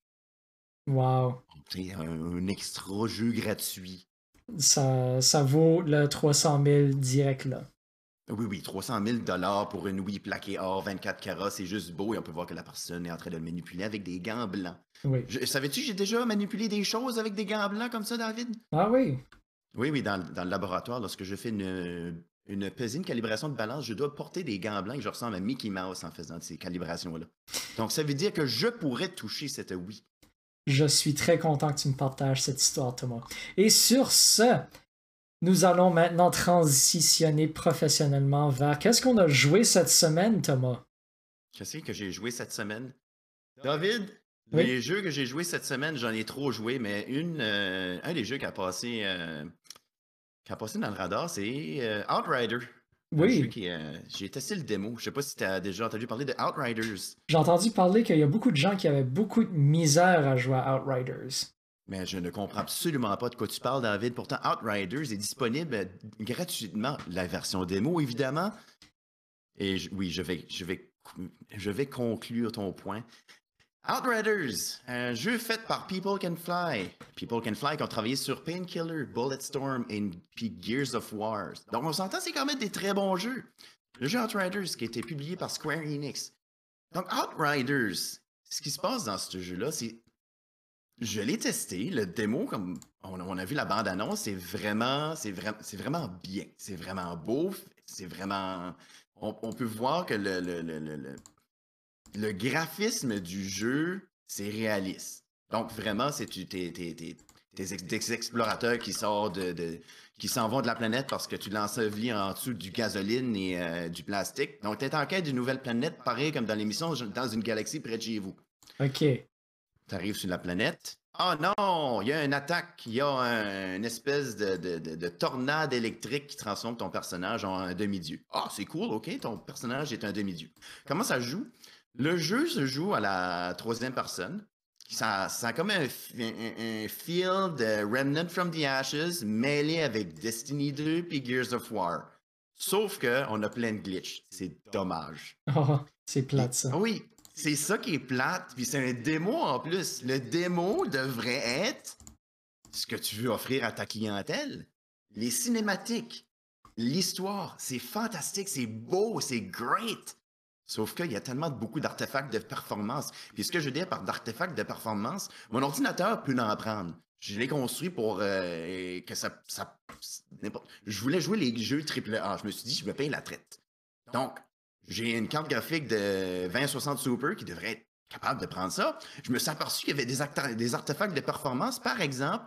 wow. C'est un, un extra jeu gratuit. Ça, ça vaut le 300 000 direct là. Oui, oui, 300 000 pour une Wii plaquée or 24 carats, c'est juste beau et on peut voir que la personne est en train de le manipuler avec des gants blancs. Oui. Savais-tu que j'ai déjà manipulé des choses avec des gants blancs comme ça, David? Ah oui. Oui, oui, dans, dans le laboratoire, lorsque je fais une, une pesée, une calibration de balance, je dois porter des gants blancs et je ressemble à Mickey Mouse en faisant ces calibrations-là. Donc, ça veut dire que je pourrais toucher cette Wii. Je suis très content que tu me partages cette histoire, Thomas. Et sur ce, nous allons maintenant transitionner professionnellement vers qu'est-ce qu'on a joué cette semaine, Thomas? Je sais que j'ai joué cette semaine? David, Oui. les jeux que j'ai joués cette semaine, j'en ai trop joué, mais une, euh, un des jeux qui a passé, euh, qui a passé dans le radar, c'est euh, Outrider. Oui, euh, j'ai testé le démo. Je sais pas si tu as déjà entendu parler de Outriders. j'ai entendu parler qu'il y a beaucoup de gens qui avaient beaucoup de misère à jouer à Outriders. Mais je ne comprends absolument pas de quoi tu parles, David. Pourtant, Outriders est disponible euh, gratuitement. La version démo, évidemment. Et je- oui, je vais, je, vais, je vais conclure ton point. Outriders, un jeu fait par People Can Fly. People Can Fly qui ont travaillé sur Painkiller, Bulletstorm et puis Gears of War. Donc on s'entend, c'est quand même des très bons jeux. Le jeu Outriders qui a été publié par Square Enix. Donc Outriders, ce qui se passe dans ce jeu-là, c'est je l'ai testé, le démo, comme on, a vu la bande-annonce, c'est vraiment, c'est vraiment, bien. C'est vraiment beau, c'est vraiment. On, peut voir que le, le- graphisme du jeu, c'est réaliste. Donc vraiment, c'est t'es, explorateurs qui sortent de, de- qui s'en vont de la planète parce que tu l'ensevelis en dessous du gasoline et euh, du plastique. Donc, tu es en quête d'une nouvelle planète, pareil comme dans l'émission, dans une galaxie près de chez vous. Ok. Tu arrives sur la planète. Oh non, il y a une attaque, il y a un- une espèce de, de- de- de tornade électrique qui transforme ton personnage en un demi-dieu. Ah, c'est cool, ok, ton personnage est un demi-dieu. Comment ça joue? Le jeu se joue à la troisième personne. Ça, ça a comme un, un- un feel de Remnant from the Ashes mêlé avec Destiny 2 puis Gears of War. Sauf que on a plein de glitches. C'est dommage. Oh, c'est plate ça. Oui, c'est ça qui est plate, puis c'est un démo en plus. Le démo devrait être ce que tu veux offrir à ta clientèle. Les cinématiques, l'histoire, c'est fantastique, c'est beau, c'est great. Sauf qu'il y a tellement beaucoup d'artefacts de performance. Puis ce que je dire par d'artefacts de performance, mon ordinateur peut en prendre. Je l'ai construit pour euh, que ça, ça Je voulais jouer les jeux AAA. Je me suis dit, je me paye la traite. Donc, j'ai une carte graphique de 2060 Super qui devrait être capable de prendre ça. Je me suis aperçu qu'il y avait des, des artefacts de performance. Par exemple,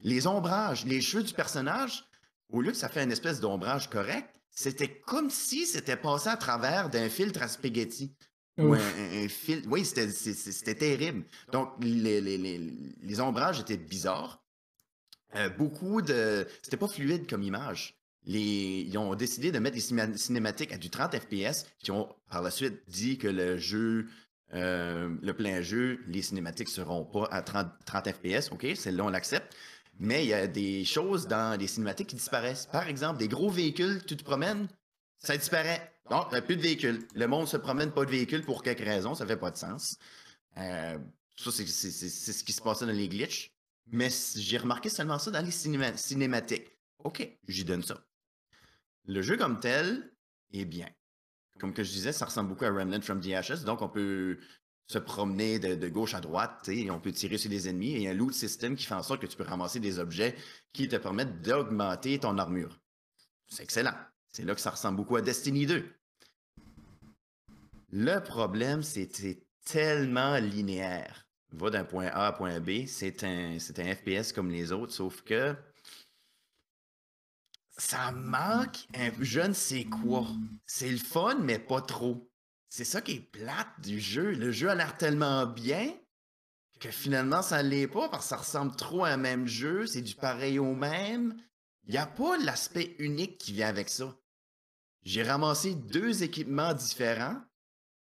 les ombrages, les cheveux du personnage, au lieu que ça fait une espèce d'ombrage correct, c'était comme si c'était passé à travers d'un filtre à spaghetti. Ou un, un- fil. Oui, c'était terrible. Donc, les, les- les- les ombrages étaient bizarres. Euh, beaucoup de. C'était pas fluide comme image. les, ils ont décidé de mettre les cinématiques à du 30 FPS, qui ont par la suite dit que le jeu, euh, le plein jeu, les cinématiques seront pas à 30, 30 FPS. OK, celle-là, on l'accepte. Mais il y a des choses dans les cinématiques qui disparaissent. Par exemple, des gros véhicules, tu te promènes, ça disparaît. Non, il n'y a plus de véhicules. Le monde se promène pas de véhicules pour quelque raison, ça fait pas de sens. Euh, ça, c'est ce qui se passait dans les glitches. Mais j'ai remarqué seulement ça dans les cinématiques. OK, j'y donne ça. Le jeu comme tel est bien. Comme que je disais, ça ressemble beaucoup à Remnant from Ashes, donc on peut se promener de, gauche à droite, et on peut tirer sur les ennemis, et il y a un loot system qui fait en sorte que tu peux ramasser des objets qui te permettent d'augmenter ton armure. C'est excellent. C'est là que ça ressemble beaucoup à Destiny 2. Le problème, c'est c'est tellement linéaire. Va d'un point A à point B, c'est un, un FPS comme les autres, sauf que ça manque un je ne sais quoi. C'est le fun, mais pas trop. C'est ça qui est plate du jeu. Le jeu a l'air tellement bien que finalement, ça ne l'est pas parce que ça ressemble trop à un même jeu. C'est du pareil au même. Il n'y a pas l'aspect unique qui vient avec ça. J'ai ramassé deux équipements différents.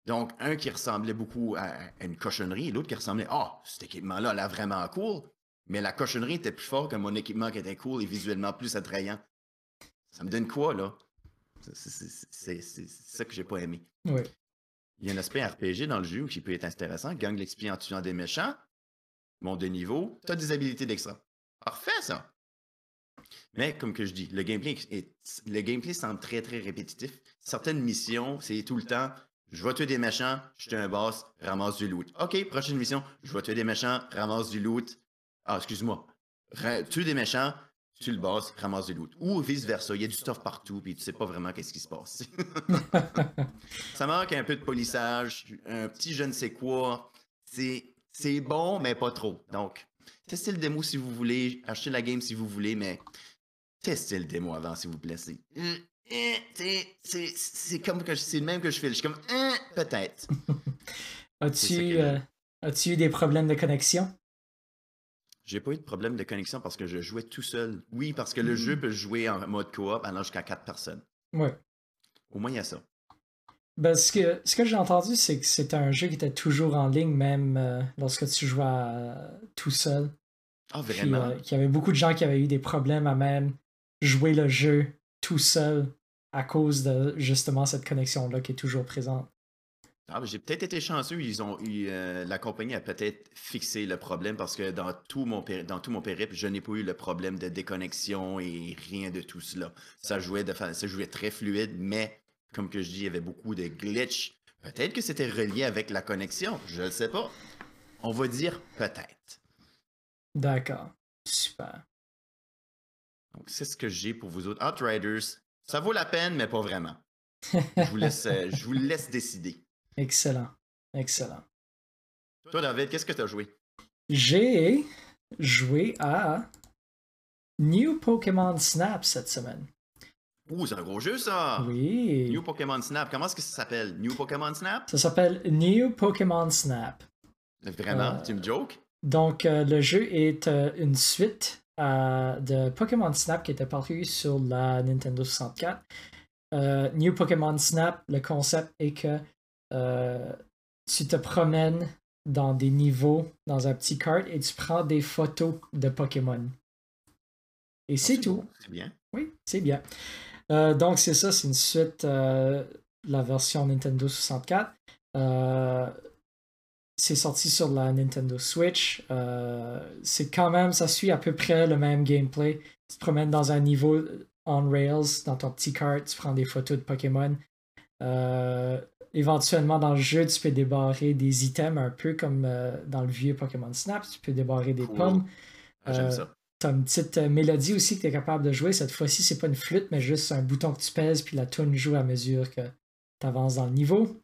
Donc, un qui ressemblait beaucoup à une cochonnerie et l'autre qui ressemblait, ah, cet équipement-là a l'air vraiment cool. Mais la cochonnerie était plus fort que mon équipement qui était cool et visuellement plus attrayant. Ça me donne quoi, là? C'est ça que j'ai pas aimé. Oui. Il y a un aspect RPG dans le jeu qui peut être intéressant. Gagne l'XP en tuant des méchants. Monte de niveau. Tu as des habilités d'extra. Parfait, ça! Mais comme que je dis, le gameplay, le gameplay semble très, très répétitif. Certaines missions, c'est tout le temps je vais tuer des méchants, je tue un boss, ramasse du loot. OK, prochaine mission, je vais tuer des méchants, ramasse du loot. Ah, excuse-moi. Tue des méchants, tu le boss, ramasse du loot. Ou vice-versa, il y a du stuff partout, puis tu sais pas vraiment qu'est-ce qui se passe. ça manque un peu de polissage, un petit je ne sais quoi. C'est bon, mais pas trop. Donc, testez le démo si vous voulez, achetez la game si vous voulez, mais testez le démo avant, s'il vous plaît. C'est c'est comme que c'est le même que je fais. Je suis comme hein, peut-être. As-tu euh, as-tu eu des problèmes de connexion? J'ai pas eu de problème de connexion parce que je jouais tout seul. Oui, parce que le jeu mm. peut jouer en mode coop allant jusqu'à quatre personnes. Ouais. Au moins, il y a ça. Ben, ce que, ce que j'ai entendu, c'est que c'était un jeu qui était toujours en ligne, même euh, lorsque tu jouais tout seul. Ah, vraiment? Euh, qu'il y avait beaucoup de gens qui avaient eu des problèmes à même jouer le jeu tout seul à cause de justement cette connexion-là qui est toujours présente. Ah, j'ai peut-être été chanceux. Ils ont euh, la compagnie a peut-être fixé le problème parce que dans tout mon, dans tout mon périple, je n'ai pas eu le problème de déconnexion et rien de tout cela. Ça jouait, de, ça jouait très fluide, mais comme que je dis, il y avait beaucoup de glitch. Peut-être que c'était relié avec la connexion. Je ne sais pas. On va dire peut-être. D'accord. Super. Donc, c'est ce que j'ai pour vous autres. Outriders, ça vaut la peine, mais pas vraiment. je, vous laisse, euh, je vous laisse décider. Excellent. Excellent. Toi, David, qu'est-ce que tu as joué? J'ai joué à New Pokémon Snap cette semaine. Ouh, c'est un gros jeu, ça! Oui. New Pokémon Snap. Comment est-ce que ça s'appelle? New Pokémon Snap? Ça s'appelle New Pokémon Snap. Vraiment? Euh, tu me jokes? Donc, euh, le jeu est une suite de Pokémon Snap qui était paru sur la Nintendo 64. Euh, New Pokémon Snap, le concept est que euh, tu te promènes dans des niveaux, dans un petit cart, et tu prends des photos de Pokémon. Et ah, c'est tout. C'est bien. Oui, c'est bien. Euh, donc, c'est ça, c'est une suite, la version Nintendo 64 c'est sorti sur la Nintendo Switch. Euh, c'est quand même, ça suit à peu près le même gameplay. Tu te promènes dans un niveau on rails, dans ton petit cart, tu prends des photos de Pokémon. Euh, éventuellement, dans le jeu, tu peux débarrer des items un peu comme euh, dans le vieux Pokémon Snap. Tu peux débarrer des pommes. Ah, j'aime ça. T'as une petite mélodie aussi que tu es capable de jouer. Cette fois-ci, c'est pas une flûte, mais juste un bouton que tu pèses, puis la tune joue à mesure que tu avances dans le niveau.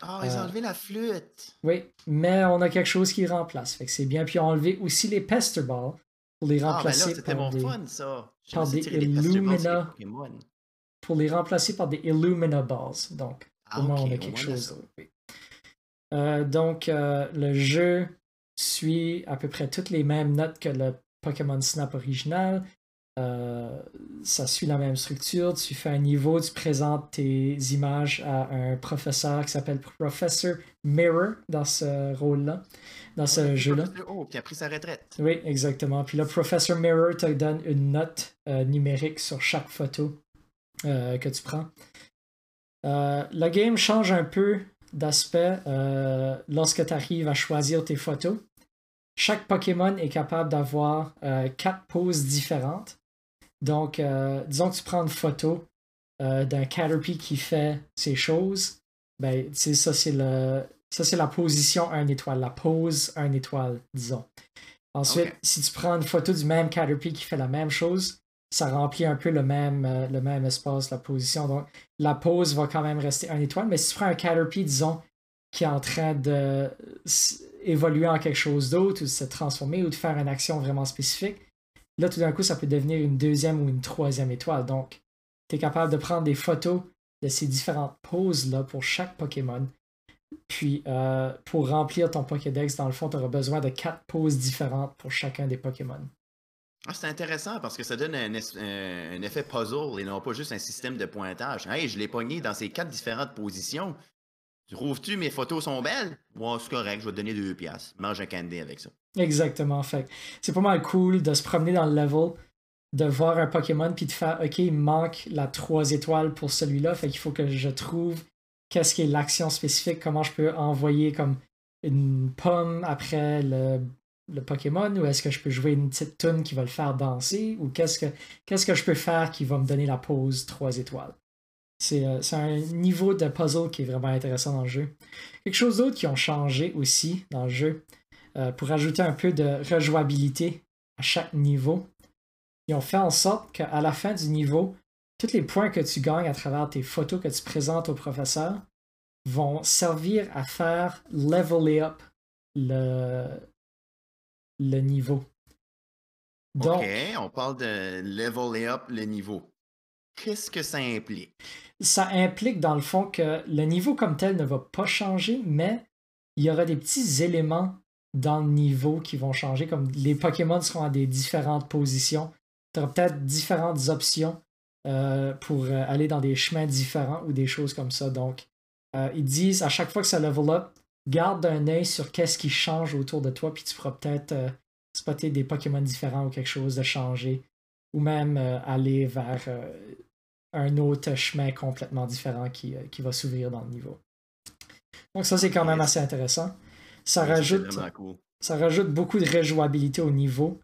Ah, ils ont euh, enlevé la flûte. Oui, mais on a quelque chose qui remplace. Fait que c'est bien. Puis ils ont enlevé aussi les Pester Balls pour les remplacer ah, ben là, fun, ça. par des Illumina. Pour les remplacer par des Illumina Balls. Donc, ah, au moins, on a quelque chose. Euh, donc, euh, le jeu suit à peu près toutes les mêmes notes que le Pokémon Snap original. ça suit la même structure. Tu fais un niveau, tu présentes tes images à un professeur qui s'appelle Professor Mirror dans ce rôle-là, dans ce jeu-là. Oh, qui a pris sa retraite. Oui, exactement. Puis là, Professor Mirror te donne une note numérique sur chaque photo que tu prends. Le game change un peu d'aspect lorsque tu arrives à choisir tes photos. Chaque Pokémon est capable d'avoir quatre poses différentes. Donc, euh, disons que tu prends une photo euh, d'un Caterpie qui fait ces choses. Ben, ça, c'est le. Ça, c'est la position 1 étoile, la pose 1 étoile, disons. Ensuite, si tu prends une photo du même Caterpie qui fait la même chose, ça remplit un peu le même, euh, le même espace, la position. Donc, la pose va quand même rester 1 étoile. Mais si tu prends un Caterpie, disons, qui est en train d'évoluer en quelque chose d'autre, ou de se transformer, ou de faire une action vraiment spécifique, Là, tout d'un coup, ça peut devenir une deuxième ou une troisième étoile. Donc, tu es capable de prendre des photos de ces différentes poses-là pour chaque Pokémon. Puis, euh, pour remplir ton Pokédex, dans le fond, tu auras besoin de quatre poses différentes pour chacun des Pokémon. Ah, c'est intéressant parce que ça donne un, effet puzzle et non pas juste un système de pointage. Hey, je l'ai pogné dans ces quatre différentes positions. Trouves-tu mes photos sont belles? Moi, c'est correct, je vais te donner deux piastres. Mange un candy avec ça. Exactement. Fait c'est pas mal cool de se promener dans le level, de voir un Pokémon puis de faire OK, il manque la 3 étoiles pour celui-là. Fait qu'il faut que je trouve qu'est-ce qui est l'action spécifique, comment je peux envoyer comme une pomme après le, Pokémon, ou est-ce que je peux jouer une petite tune qui va le faire danser, ou qu'est-ce que, je peux faire qui va me donner la pose 3 étoiles? Euh, c'est un niveau de puzzle qui est vraiment intéressant dans le jeu. Quelque chose d'autre qui ont changé aussi dans le jeu, euh, pour ajouter un peu de rejouabilité à chaque niveau, ils ont fait en sorte qu'à la fin du niveau, tous les points que tu gagnes à travers tes photos que tu présentes au professeur vont servir à faire leveler up le, le niveau. Donc, ok, on parle de leveler up le niveau. Qu'est-ce que ça implique? Ça implique dans le fond que le niveau comme tel ne va pas changer, mais il y aura des petits éléments dans le niveau qui vont changer, comme les Pokémon seront à des différentes positions. Tu auras peut-être différentes options euh, pour euh, aller dans des chemins différents ou des choses comme ça. Donc, euh, ils disent à chaque fois que ça level up, garde un œil sur qu'est-ce qui change autour de toi, puis tu pourras peut-être spotter des Pokémon différents ou quelque chose de changer, ou même aller vers un autre chemin complètement différent qui, qui va s'ouvrir dans le niveau. Donc ça, c'est quand même assez intéressant. Ça, rajoute, ça rajoute beaucoup de rejouabilité au niveau.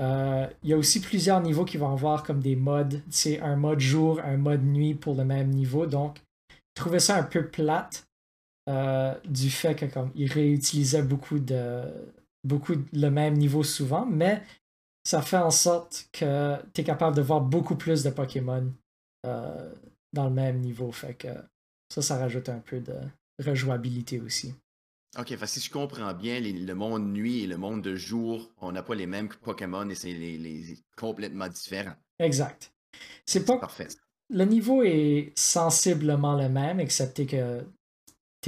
Euh, il y a aussi plusieurs niveaux qui vont avoir comme des modes. C'est un mode jour, un mode nuit pour le même niveau. Donc, je trouvais ça un peu plate euh, du fait que comme il réutilisait beaucoup de beaucoup le même niveau souvent, mais ça fait en sorte que tu es capable de voir beaucoup plus de Pokémon euh, dans le même niveau. Fait que ça, ça rajoute un peu de rejouabilité aussi. OK, si je comprends bien, le monde nuit et le monde de jour, on n'a pas les mêmes Pokémon et c'est les, complètement différent. Exact. C'est pas. Parfait. Le niveau est sensiblement le même, excepté que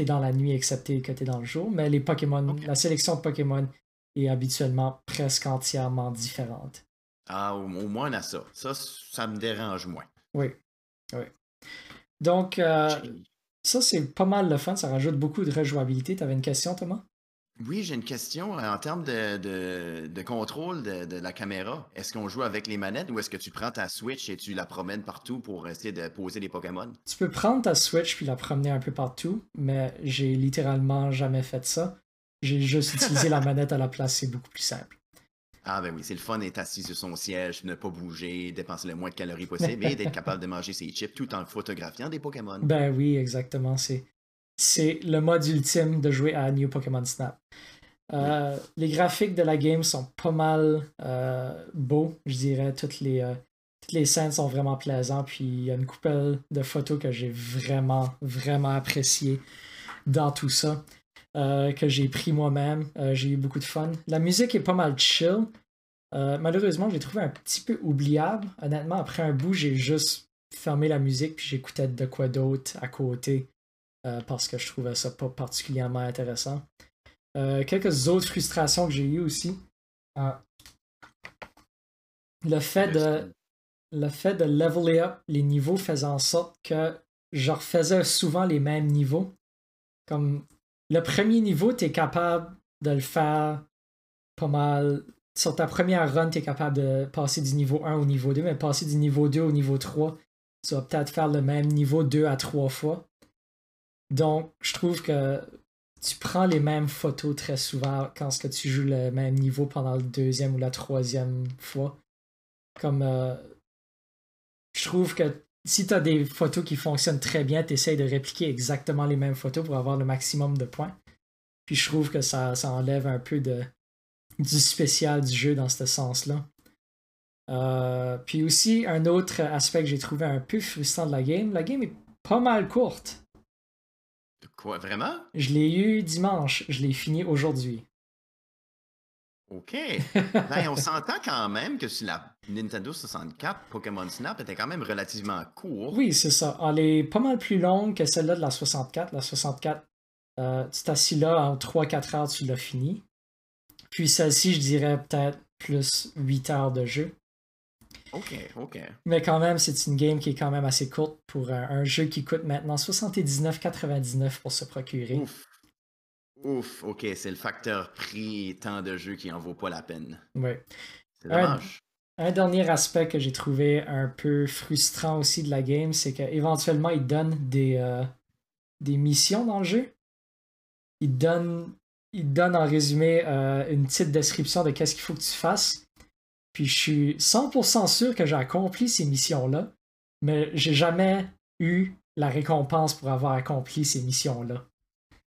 dans la nuit, excepté que tu es dans le jour, mais les Pokémon, la sélection de Pokémon est habituellement presque entièrement différente. Ah, au, moins on a ça. Ça, ça me dérange moins. Oui. Oui. Donc, euh, ça, c'est pas mal le fun. Ça rajoute beaucoup de rejouabilité. Tu avais une question, Thomas? Oui, j'ai une question euh, en termes de, contrôle de, la caméra. Est-ce qu'on joue avec les manettes ou est-ce que tu prends ta Switch et tu la promènes partout pour essayer de poser les Pokémon? Tu peux prendre ta Switch puis la promener un peu partout, mais j'ai littéralement jamais fait ça. J'ai juste utilisé la manette à la place, c'est beaucoup plus simple. Ah ben oui, c'est le fun d'être assis sur son siège, ne pas bouger, dépenser le moins de calories possible et d'être capable de manger ses chips tout en photographiant des Pokémon. Ben oui, exactement. C'est, c'est le mode ultime de jouer à New Pokémon Snap. Euh, les graphiques de la game sont pas mal euh, beaux, je dirais. Toutes les, euh, les scènes sont vraiment plaisantes. Puis il y a une couple de photos que j'ai vraiment, vraiment appréciées dans tout ça. Que j'ai pris moi-même. J'ai eu beaucoup de fun. La musique est pas mal chill. Malheureusement, j'ai trouvé un petit peu oubliable. Honnêtement, après un bout, j'ai juste fermé la musique puis j'écoutais de quoi d'autre à côté parce que je trouvais ça pas particulièrement intéressant. quelques autres frustrations que j'ai eues aussi. le fait de le fait de leveler up les niveaux faisait en sorte que je refaisais souvent les mêmes niveaux. Comme le premier niveau, tu es capable de le faire pas mal. Sur ta première run, tu es capable de passer du niveau 1 au niveau 2, mais passer du niveau 2 au niveau 3, tu vas peut-être faire le même niveau 2 à 3 fois. Donc, je trouve que tu prends les mêmes photos très souvent quand que tu joues le même niveau pendant le deuxième ou la troisième fois. Comme euh, je trouve que si tu as des photos qui fonctionnent très bien, tu essaies de répliquer exactement les mêmes photos pour avoir le maximum de points. Puis je trouve que ça, ça enlève un peu du spécial du jeu dans ce sens-là. Euh, puis aussi, un autre aspect que j'ai trouvé un peu frustrant de la game, la game est pas mal courte. Quoi, vraiment? Je l'ai eu dimanche, je l'ai fini aujourd'hui. OK. ben, on s'entend quand même que sur la Nintendo 64, Pokémon Snap était quand même relativement court. Oui, c'est ça. Elle est pas mal plus longue que celle-là de la 64. La 64, euh, tu t'assis là en 3-4 heures, tu l'as fini. Puis celle-ci, je dirais peut-être plus 8 heures de jeu. OK, OK. Mais quand même, c'est une game qui est quand même assez courte pour un, jeu qui coûte maintenant 79,99 pour se procurer. Ouf. Ouf, ok, c'est le facteur prix et temps de jeu qui en vaut pas la peine. Oui. C'est dommage. Un, dernier aspect que j'ai trouvé un peu frustrant aussi de la game, c'est qu'éventuellement, il donne des, euh, des missions dans le jeu. Il donne, il donne en résumé euh, une petite description de qu'est-ce qu'il faut que tu fasses. Puis je suis 100% sûr que j'ai accompli ces missions-là, mais j'ai jamais eu la récompense pour avoir accompli ces missions-là.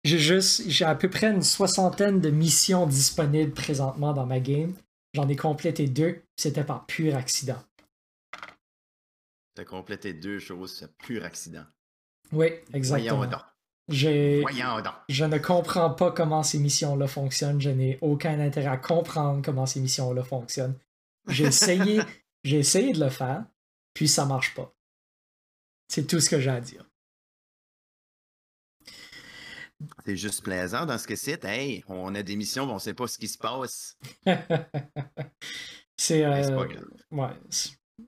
J'ai juste, j'ai à peu près une soixantaine de missions disponibles présentement dans ma game. J'en ai complété deux, c'était par pur accident. T'as complété deux choses, c'est pur accident. Oui, exactement. Voyons donc. Voyons donc. Je ne comprends pas comment ces missions-là fonctionnent. Je n'ai aucun intérêt à comprendre comment ces missions-là fonctionnent. J'ai essayé, j'ai essayé de le faire, puis ça marche pas. C'est tout ce que j'ai à dire. C'est juste plaisant dans ce que c'est. Hey, on a des missions, on ne sait pas ce qui se passe. c'est. Euh, ouais,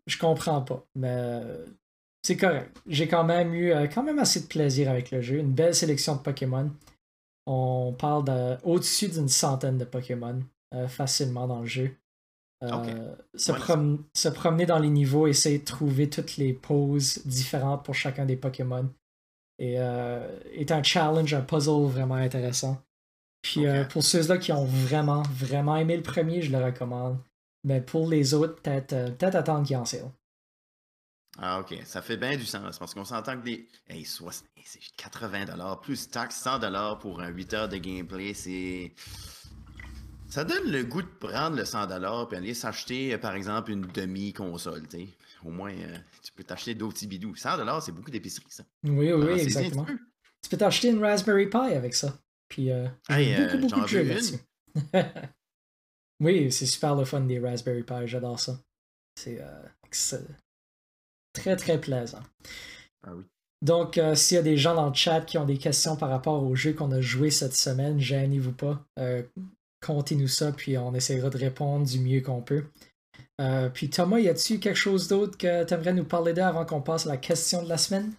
je comprends pas, mais euh, c'est correct. J'ai quand même eu euh, quand même assez de plaisir avec le jeu. Une belle sélection de Pokémon. On parle d'au-dessus d'une centaine de Pokémon facilement dans le jeu. Se, se, promener dans les niveaux, essayer de trouver toutes les poses différentes pour chacun des Pokémon et euh, est un challenge, un puzzle vraiment intéressant. Puis euh, pour ceux-là qui ont vraiment, vraiment aimé le premier, je le recommande. Mais pour les autres, peut-être euh, peut attendre qu'il en sale. Ah, ok. Ça fait bien du sens parce qu'on s'entend que des. Hey, c'est 80$ plus taxe 100$ pour un 8 heures de gameplay. C'est. Ça donne le goût de prendre le 100$ et aller s'acheter, par exemple, une demi-console. Au moins, tu peux t'acheter d'autres petits bidous. 100 c'est beaucoup d'épicerie, ça. Oui, oui, exactement. Tu peux t'acheter une Raspberry Pi avec ça. Puis, euh, beaucoup, euh, beaucoup de jeux là-dessus. oui, c'est super le fun des Raspberry Pi, j'adore ça. C'est euh, très, très plaisant. Ah oui. Donc, euh, s'il y a des gens dans le chat qui ont des questions par rapport au jeu qu'on a joué cette semaine, gênez-vous pas. Comptez-nous ça, puis on essaiera de répondre du mieux qu'on peut. Euh, puis Thomas, y a-tu quelque chose d'autre que tu aimerais nous parler d'avant avant qu'on passe à la question de la semaine?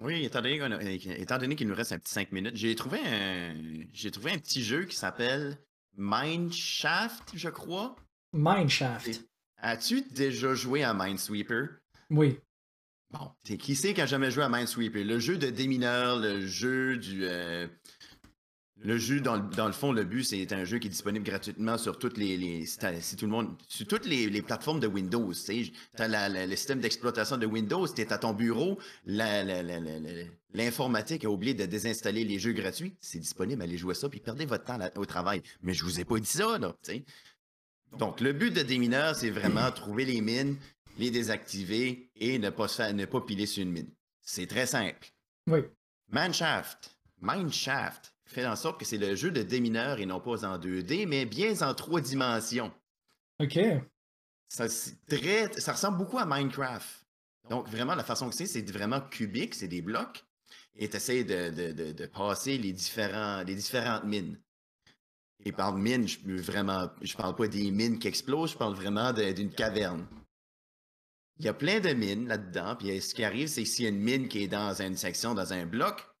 Oui, étant donné, qu'il nous reste un petit 5 minutes, j'ai trouvé un, j'ai trouvé un petit jeu qui s'appelle Mineshaft, je crois. Mineshaft. As-tu déjà joué à Minesweeper? Oui. Bon, qui sait qui a jamais joué à Minesweeper? Le jeu de démineur, le jeu du, euh, le jeu, dans le, fond, le but, c'est un jeu qui est disponible gratuitement sur toutes les, tout le monde, sur toutes les, plateformes de Windows. Tu as le système d'exploitation de Windows, tu es à ton bureau, l'informatique a oublié de désinstaller les jeux gratuits. C'est disponible, allez jouer ça, puis perdez votre temps au travail. Mais je vous ai pas dit ça, là. Donc, le but de Démineur, c'est vraiment trouver les mines, les désactiver et ne pas, faire, ne pas piler sur une mine. C'est très simple. Oui. Mineshaft. Mineshaft fait en sorte que c'est le jeu de démineur et non pas en 2D, mais bien en trois dimensions. OK. Ça, très, ça ressemble beaucoup à Minecraft. Donc, vraiment, la façon que c'est, c'est vraiment cubique, c'est des blocs, et tu essaies de, passer les, différents, les différentes mines. Et par mine, je vraiment, je parle pas des mines qui explosent, je parle vraiment d'une caverne. il y a plein de mines là-dedans. Puis ce qui arrive, c'est que s'il y a une mine qui est dans une section, dans un bloc,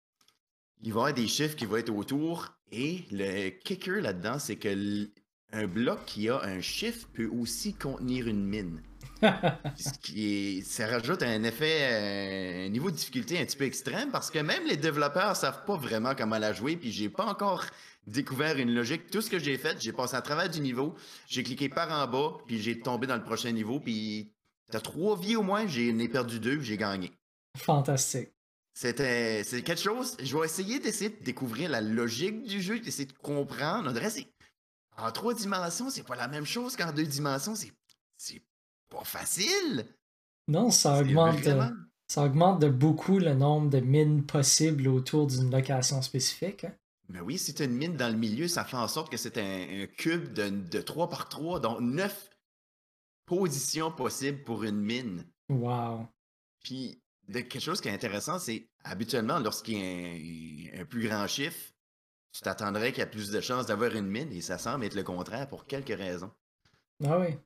il va y avoir des chiffres qui vont être autour. Et le kicker là-dedans, c'est que un bloc qui a un chiffre peut aussi contenir une mine. Ce qui est, ça rajoute un effet, un niveau de difficulté un petit peu extrême parce que même les développeurs savent pas vraiment comment la jouer. Puis j'ai pas encore découvert une logique. Tout ce que j'ai fait, j'ai passé à travers du niveau, j'ai cliqué par en bas, puis j'ai tombé dans le prochain niveau. Puis t'as trois vies au moins, j'en ai perdu deux, j'ai gagné. Fantastique. C'était c'est quelque chose. Je vais essayer d'essayer de découvrir la logique du jeu, d'essayer de comprendre. On dirait c'est en trois dimensions, c'est pas la même chose qu'en deux dimensions. C'est, c'est pas facile. Non, ça augmente, euh, ça augmente de beaucoup le nombre de mines possibles autour d'une location spécifique. Hein. Mais oui, si tu une mine dans le milieu, ça fait en sorte que c'est un, cube de, de 3 par 3, donc 9 positions possibles pour une mine. Wow. Puis, quelque chose qui est intéressant, c'est habituellement, lorsqu'il y a un plus grand chiffre, tu t'attendrais qu'il y ait plus de chances d'avoir une mine et ça semble être le contraire pour quelques raisons. Ah oui.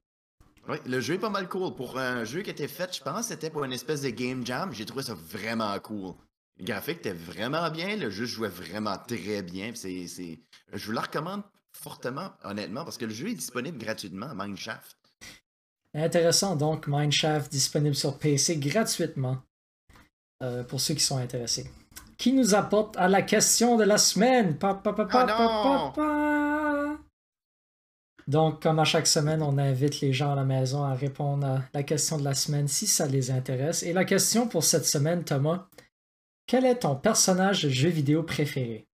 Oui, le jeu est pas mal cool. Pour un jeu qui était fait, je pense, c'était pour une espèce de game jam. J'ai trouvé ça vraiment cool. Le graphique était vraiment bien, le jeu jouait vraiment très bien. C'est, c'est... Je vous le recommande fortement, honnêtement, parce que le jeu est disponible gratuitement, Mineshaft. Intéressant, donc Mineshaft disponible sur PC gratuitement euh, pour ceux qui sont intéressés qui nous apporte à la question de la semaine? Donc, comme à chaque semaine, on invite les gens à la maison à répondre à la question de la semaine si ça les intéresse. Et la question pour cette semaine, Thomas, quel est ton personnage de jeu vidéo préféré?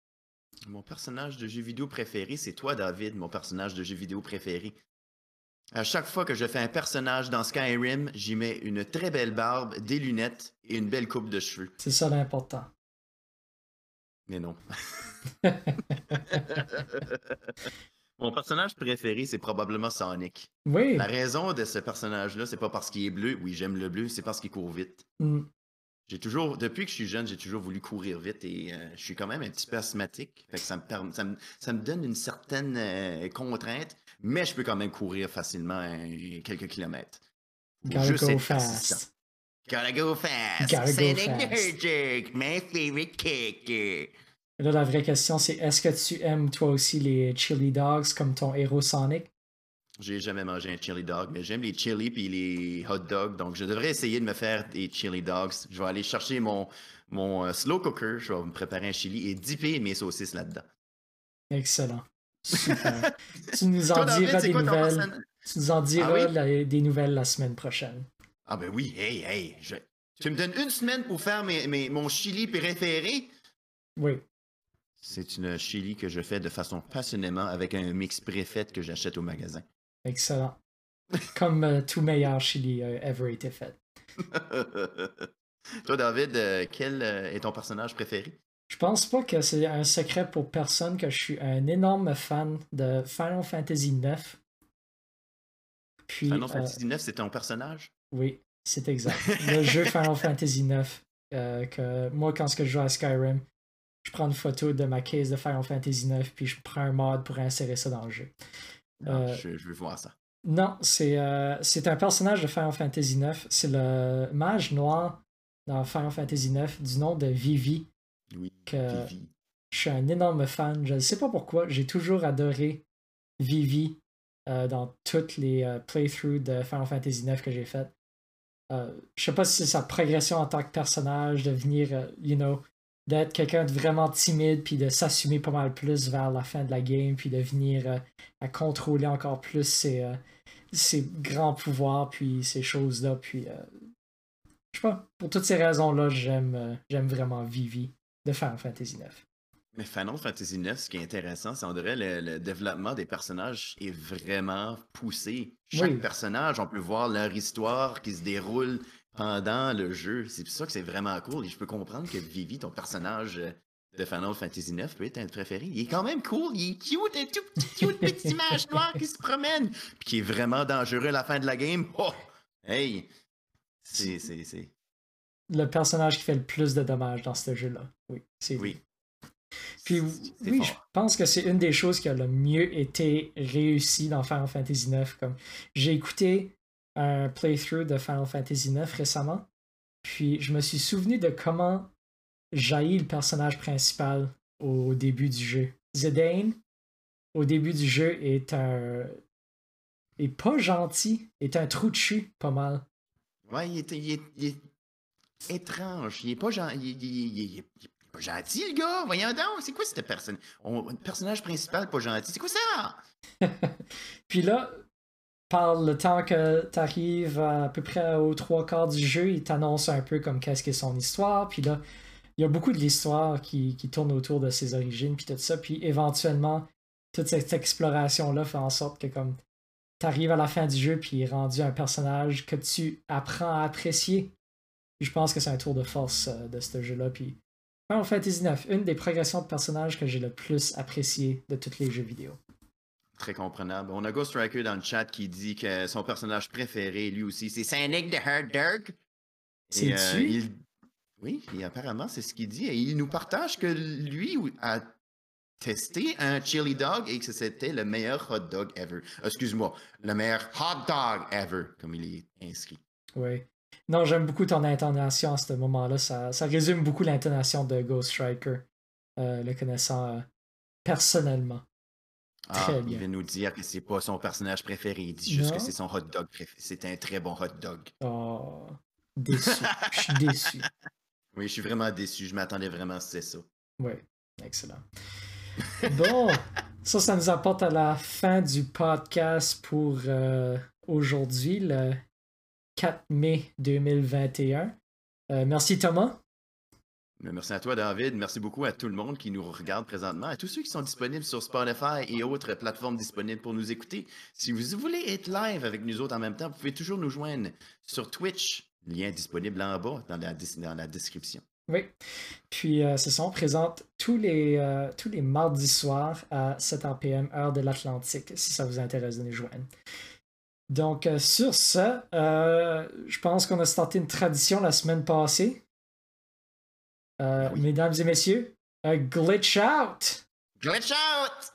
Mon personnage de jeu vidéo préféré, c'est toi, David, mon personnage de jeu vidéo préféré. À chaque fois que je fais un personnage dans Skyrim, j'y mets une très belle barbe, des lunettes et une belle coupe de cheveux. C'est ça l'important. Mais non. Mon personnage préféré, c'est probablement Sonic. Oui. La raison de ce personnage-là, c'est pas parce qu'il est bleu. Oui, j'aime le bleu, c'est parce qu'il court vite. Mm. J'ai toujours, depuis que je suis jeune, j'ai toujours voulu courir vite et euh, je suis quand même un petit peu asthmatique. ça, me ça, me, donne une certaine euh, contrainte, mais je peux quand même courir facilement quelques kilomètres. Gotta go fast. Gotta go fast. Gotta go fast. my favorite character. Là, la vraie question, c'est est-ce que tu aimes toi aussi les chili dogs comme ton héros Sonic? J'ai jamais mangé un chili dog, mais j'aime les chili puis les hot dogs, donc je devrais essayer de me faire des chili dogs. Je vais aller chercher mon, mon euh, slow cooker, je vais me préparer un chili et dipper mes saucisses là-dedans. Excellent. Super. tu nous en diras des nouvelles. Tu nous en diras des nouvelles la semaine prochaine. Ah ben oui, hey, hey. Tu me donnes une semaine pour faire mes, mon chili préféré? Oui. C'est une chili que je fais de façon passionnément avec un mix préfet que j'achète au magasin. Excellent. Comme euh, tout meilleur chili euh, ever été fait. Toi, David, euh, quel est ton personnage préféré? Je pense pas que c'est un secret pour personne que je suis un énorme fan de Final Fantasy IX. Puis, Final Fantasy IX, c'est ton personnage? Oui, c'est exact. Le jeu Final Fantasy IX, que moi, quand je joue à Skyrim, je prends une photo de ma case de Final Fantasy IX, puis je prends un mod pour insérer ça dans le jeu. Euh, je, veux voir ça. Non, c'est euh, c'est un personnage de Final Fantasy IX. C'est le mage noir dans Final Fantasy IX du nom de Vivi. Oui, que Je suis un énorme fan. Je ne sais pas pourquoi. J'ai toujours adoré Vivi euh, dans toutes les playthroughs de Final Fantasy IX que j'ai faites. je sais pas si c'est sa progression en tant que personnage, devenir, you know, d'être quelqu'un de vraiment timide, puis de s'assumer pas mal plus vers la fin de la game, puis de venir euh, à contrôler encore plus ses, euh, ses, grands pouvoirs, puis ces choses-là. Puis, euh, je sais pas, pour toutes ces raisons-là, j'aime j'aime vraiment Vivi de Final Fantasy IX. Mais Final Fantasy IX, ce qui est intéressant, c'est on dirait le, développement des personnages est vraiment poussé. Chaque personnage, on peut voir leur histoire qui se déroule pendant le jeu. C'est pour ça que c'est vraiment cool. Et je peux comprendre que Vivi, ton personnage euh, de Final Fantasy IX, peut être un préféré. Il est quand même cool. Il est cute, un tout petit cute petit mage noir qui se promène. Puis qui est vraiment dangereux à la fin de la game. Oh! Hey! C'est. Le personnage qui fait le plus de dommages dans ce jeu-là. Oui, c'est Oui. Puis oui, je pense que c'est une des choses qui a le mieux été réussie dans Final Fantasy IX. Comme j'ai écouté un playthrough de Final Fantasy IX récemment. Puis je me suis souvenu de comment jaillit le personnage principal au début du jeu. Zidane, au début du jeu, est un. est pas gentil, est un trou de chute, pas mal. Ouais, il est, il est, étrange. Il est pas gentil. Il, pas gentil, le gars. Voyons donc, c'est quoi cette personne? Un personnage principal pas gentil. C'est quoi ça? Puis là, par le temps que tu arrives à, peu près aux trois quarts du jeu, il t'annonce un peu comme qu'est-ce qu'est son histoire. Puis là, il y a beaucoup de l'histoire qui, tourne autour de ses origines, puis tout ça. Puis éventuellement, toute cette exploration-là fait en sorte que comme tu arrives à la fin du jeu, puis il est rendu un personnage que tu apprends à apprécier. Puis je pense que c'est un tour de force euh, de ce jeu-là. Puis Final Fantasy 9, une des progressions de personnages que j'ai le plus apprécié de tous les jeux vidéo. Très comprenable. On a Ghost Striker dans le chat qui dit que son personnage préféré, lui aussi, c'est Sonic the Hedgehog. C'est euh, Oui, et apparemment, c'est ce qu'il dit. Et il nous partage que lui a testé un chili dog et que c'était le meilleur hot dog ever. Excuse-moi, le meilleur hot dog ever, comme il est inscrit. Oui. Non, j'aime beaucoup ton intonation à ce moment-là. Ça, ça résume beaucoup l'intonation de Ghost Striker, euh, le connaissant euh, personnellement. Ah, il vient nous dire que c'est pas son personnage préféré. Il dit juste que c'est son hot dog préféré. C'est un très bon hot dog. Oh, déçu. je suis déçu. Oui, je suis vraiment déçu. Je m'attendais vraiment à c'est ça. Oui, excellent. Bon, ça, ça nous apporte à la fin du podcast pour euh, aujourd'hui, le 4 mai 2021. Euh, merci Thomas. Merci à toi, David. Merci beaucoup à tout le monde qui nous regarde présentement, à tous ceux qui sont disponibles sur Spotify et autres plateformes disponibles pour nous écouter. Si vous voulez être live avec nous autres en même temps, vous pouvez toujours nous joindre sur Twitch, lien disponible en bas dans la, dans la description. Oui. Puis, euh, c'est ça, on présente tous les, euh, tous les mardis soirs à 7h PM, heure de l'Atlantique, si ça vous intéresse de nous joindre. Donc, euh, sur ça, je pense qu'on a starté une tradition la semaine passée. Euh, mesdames et messieurs, glitch out! Glitch out!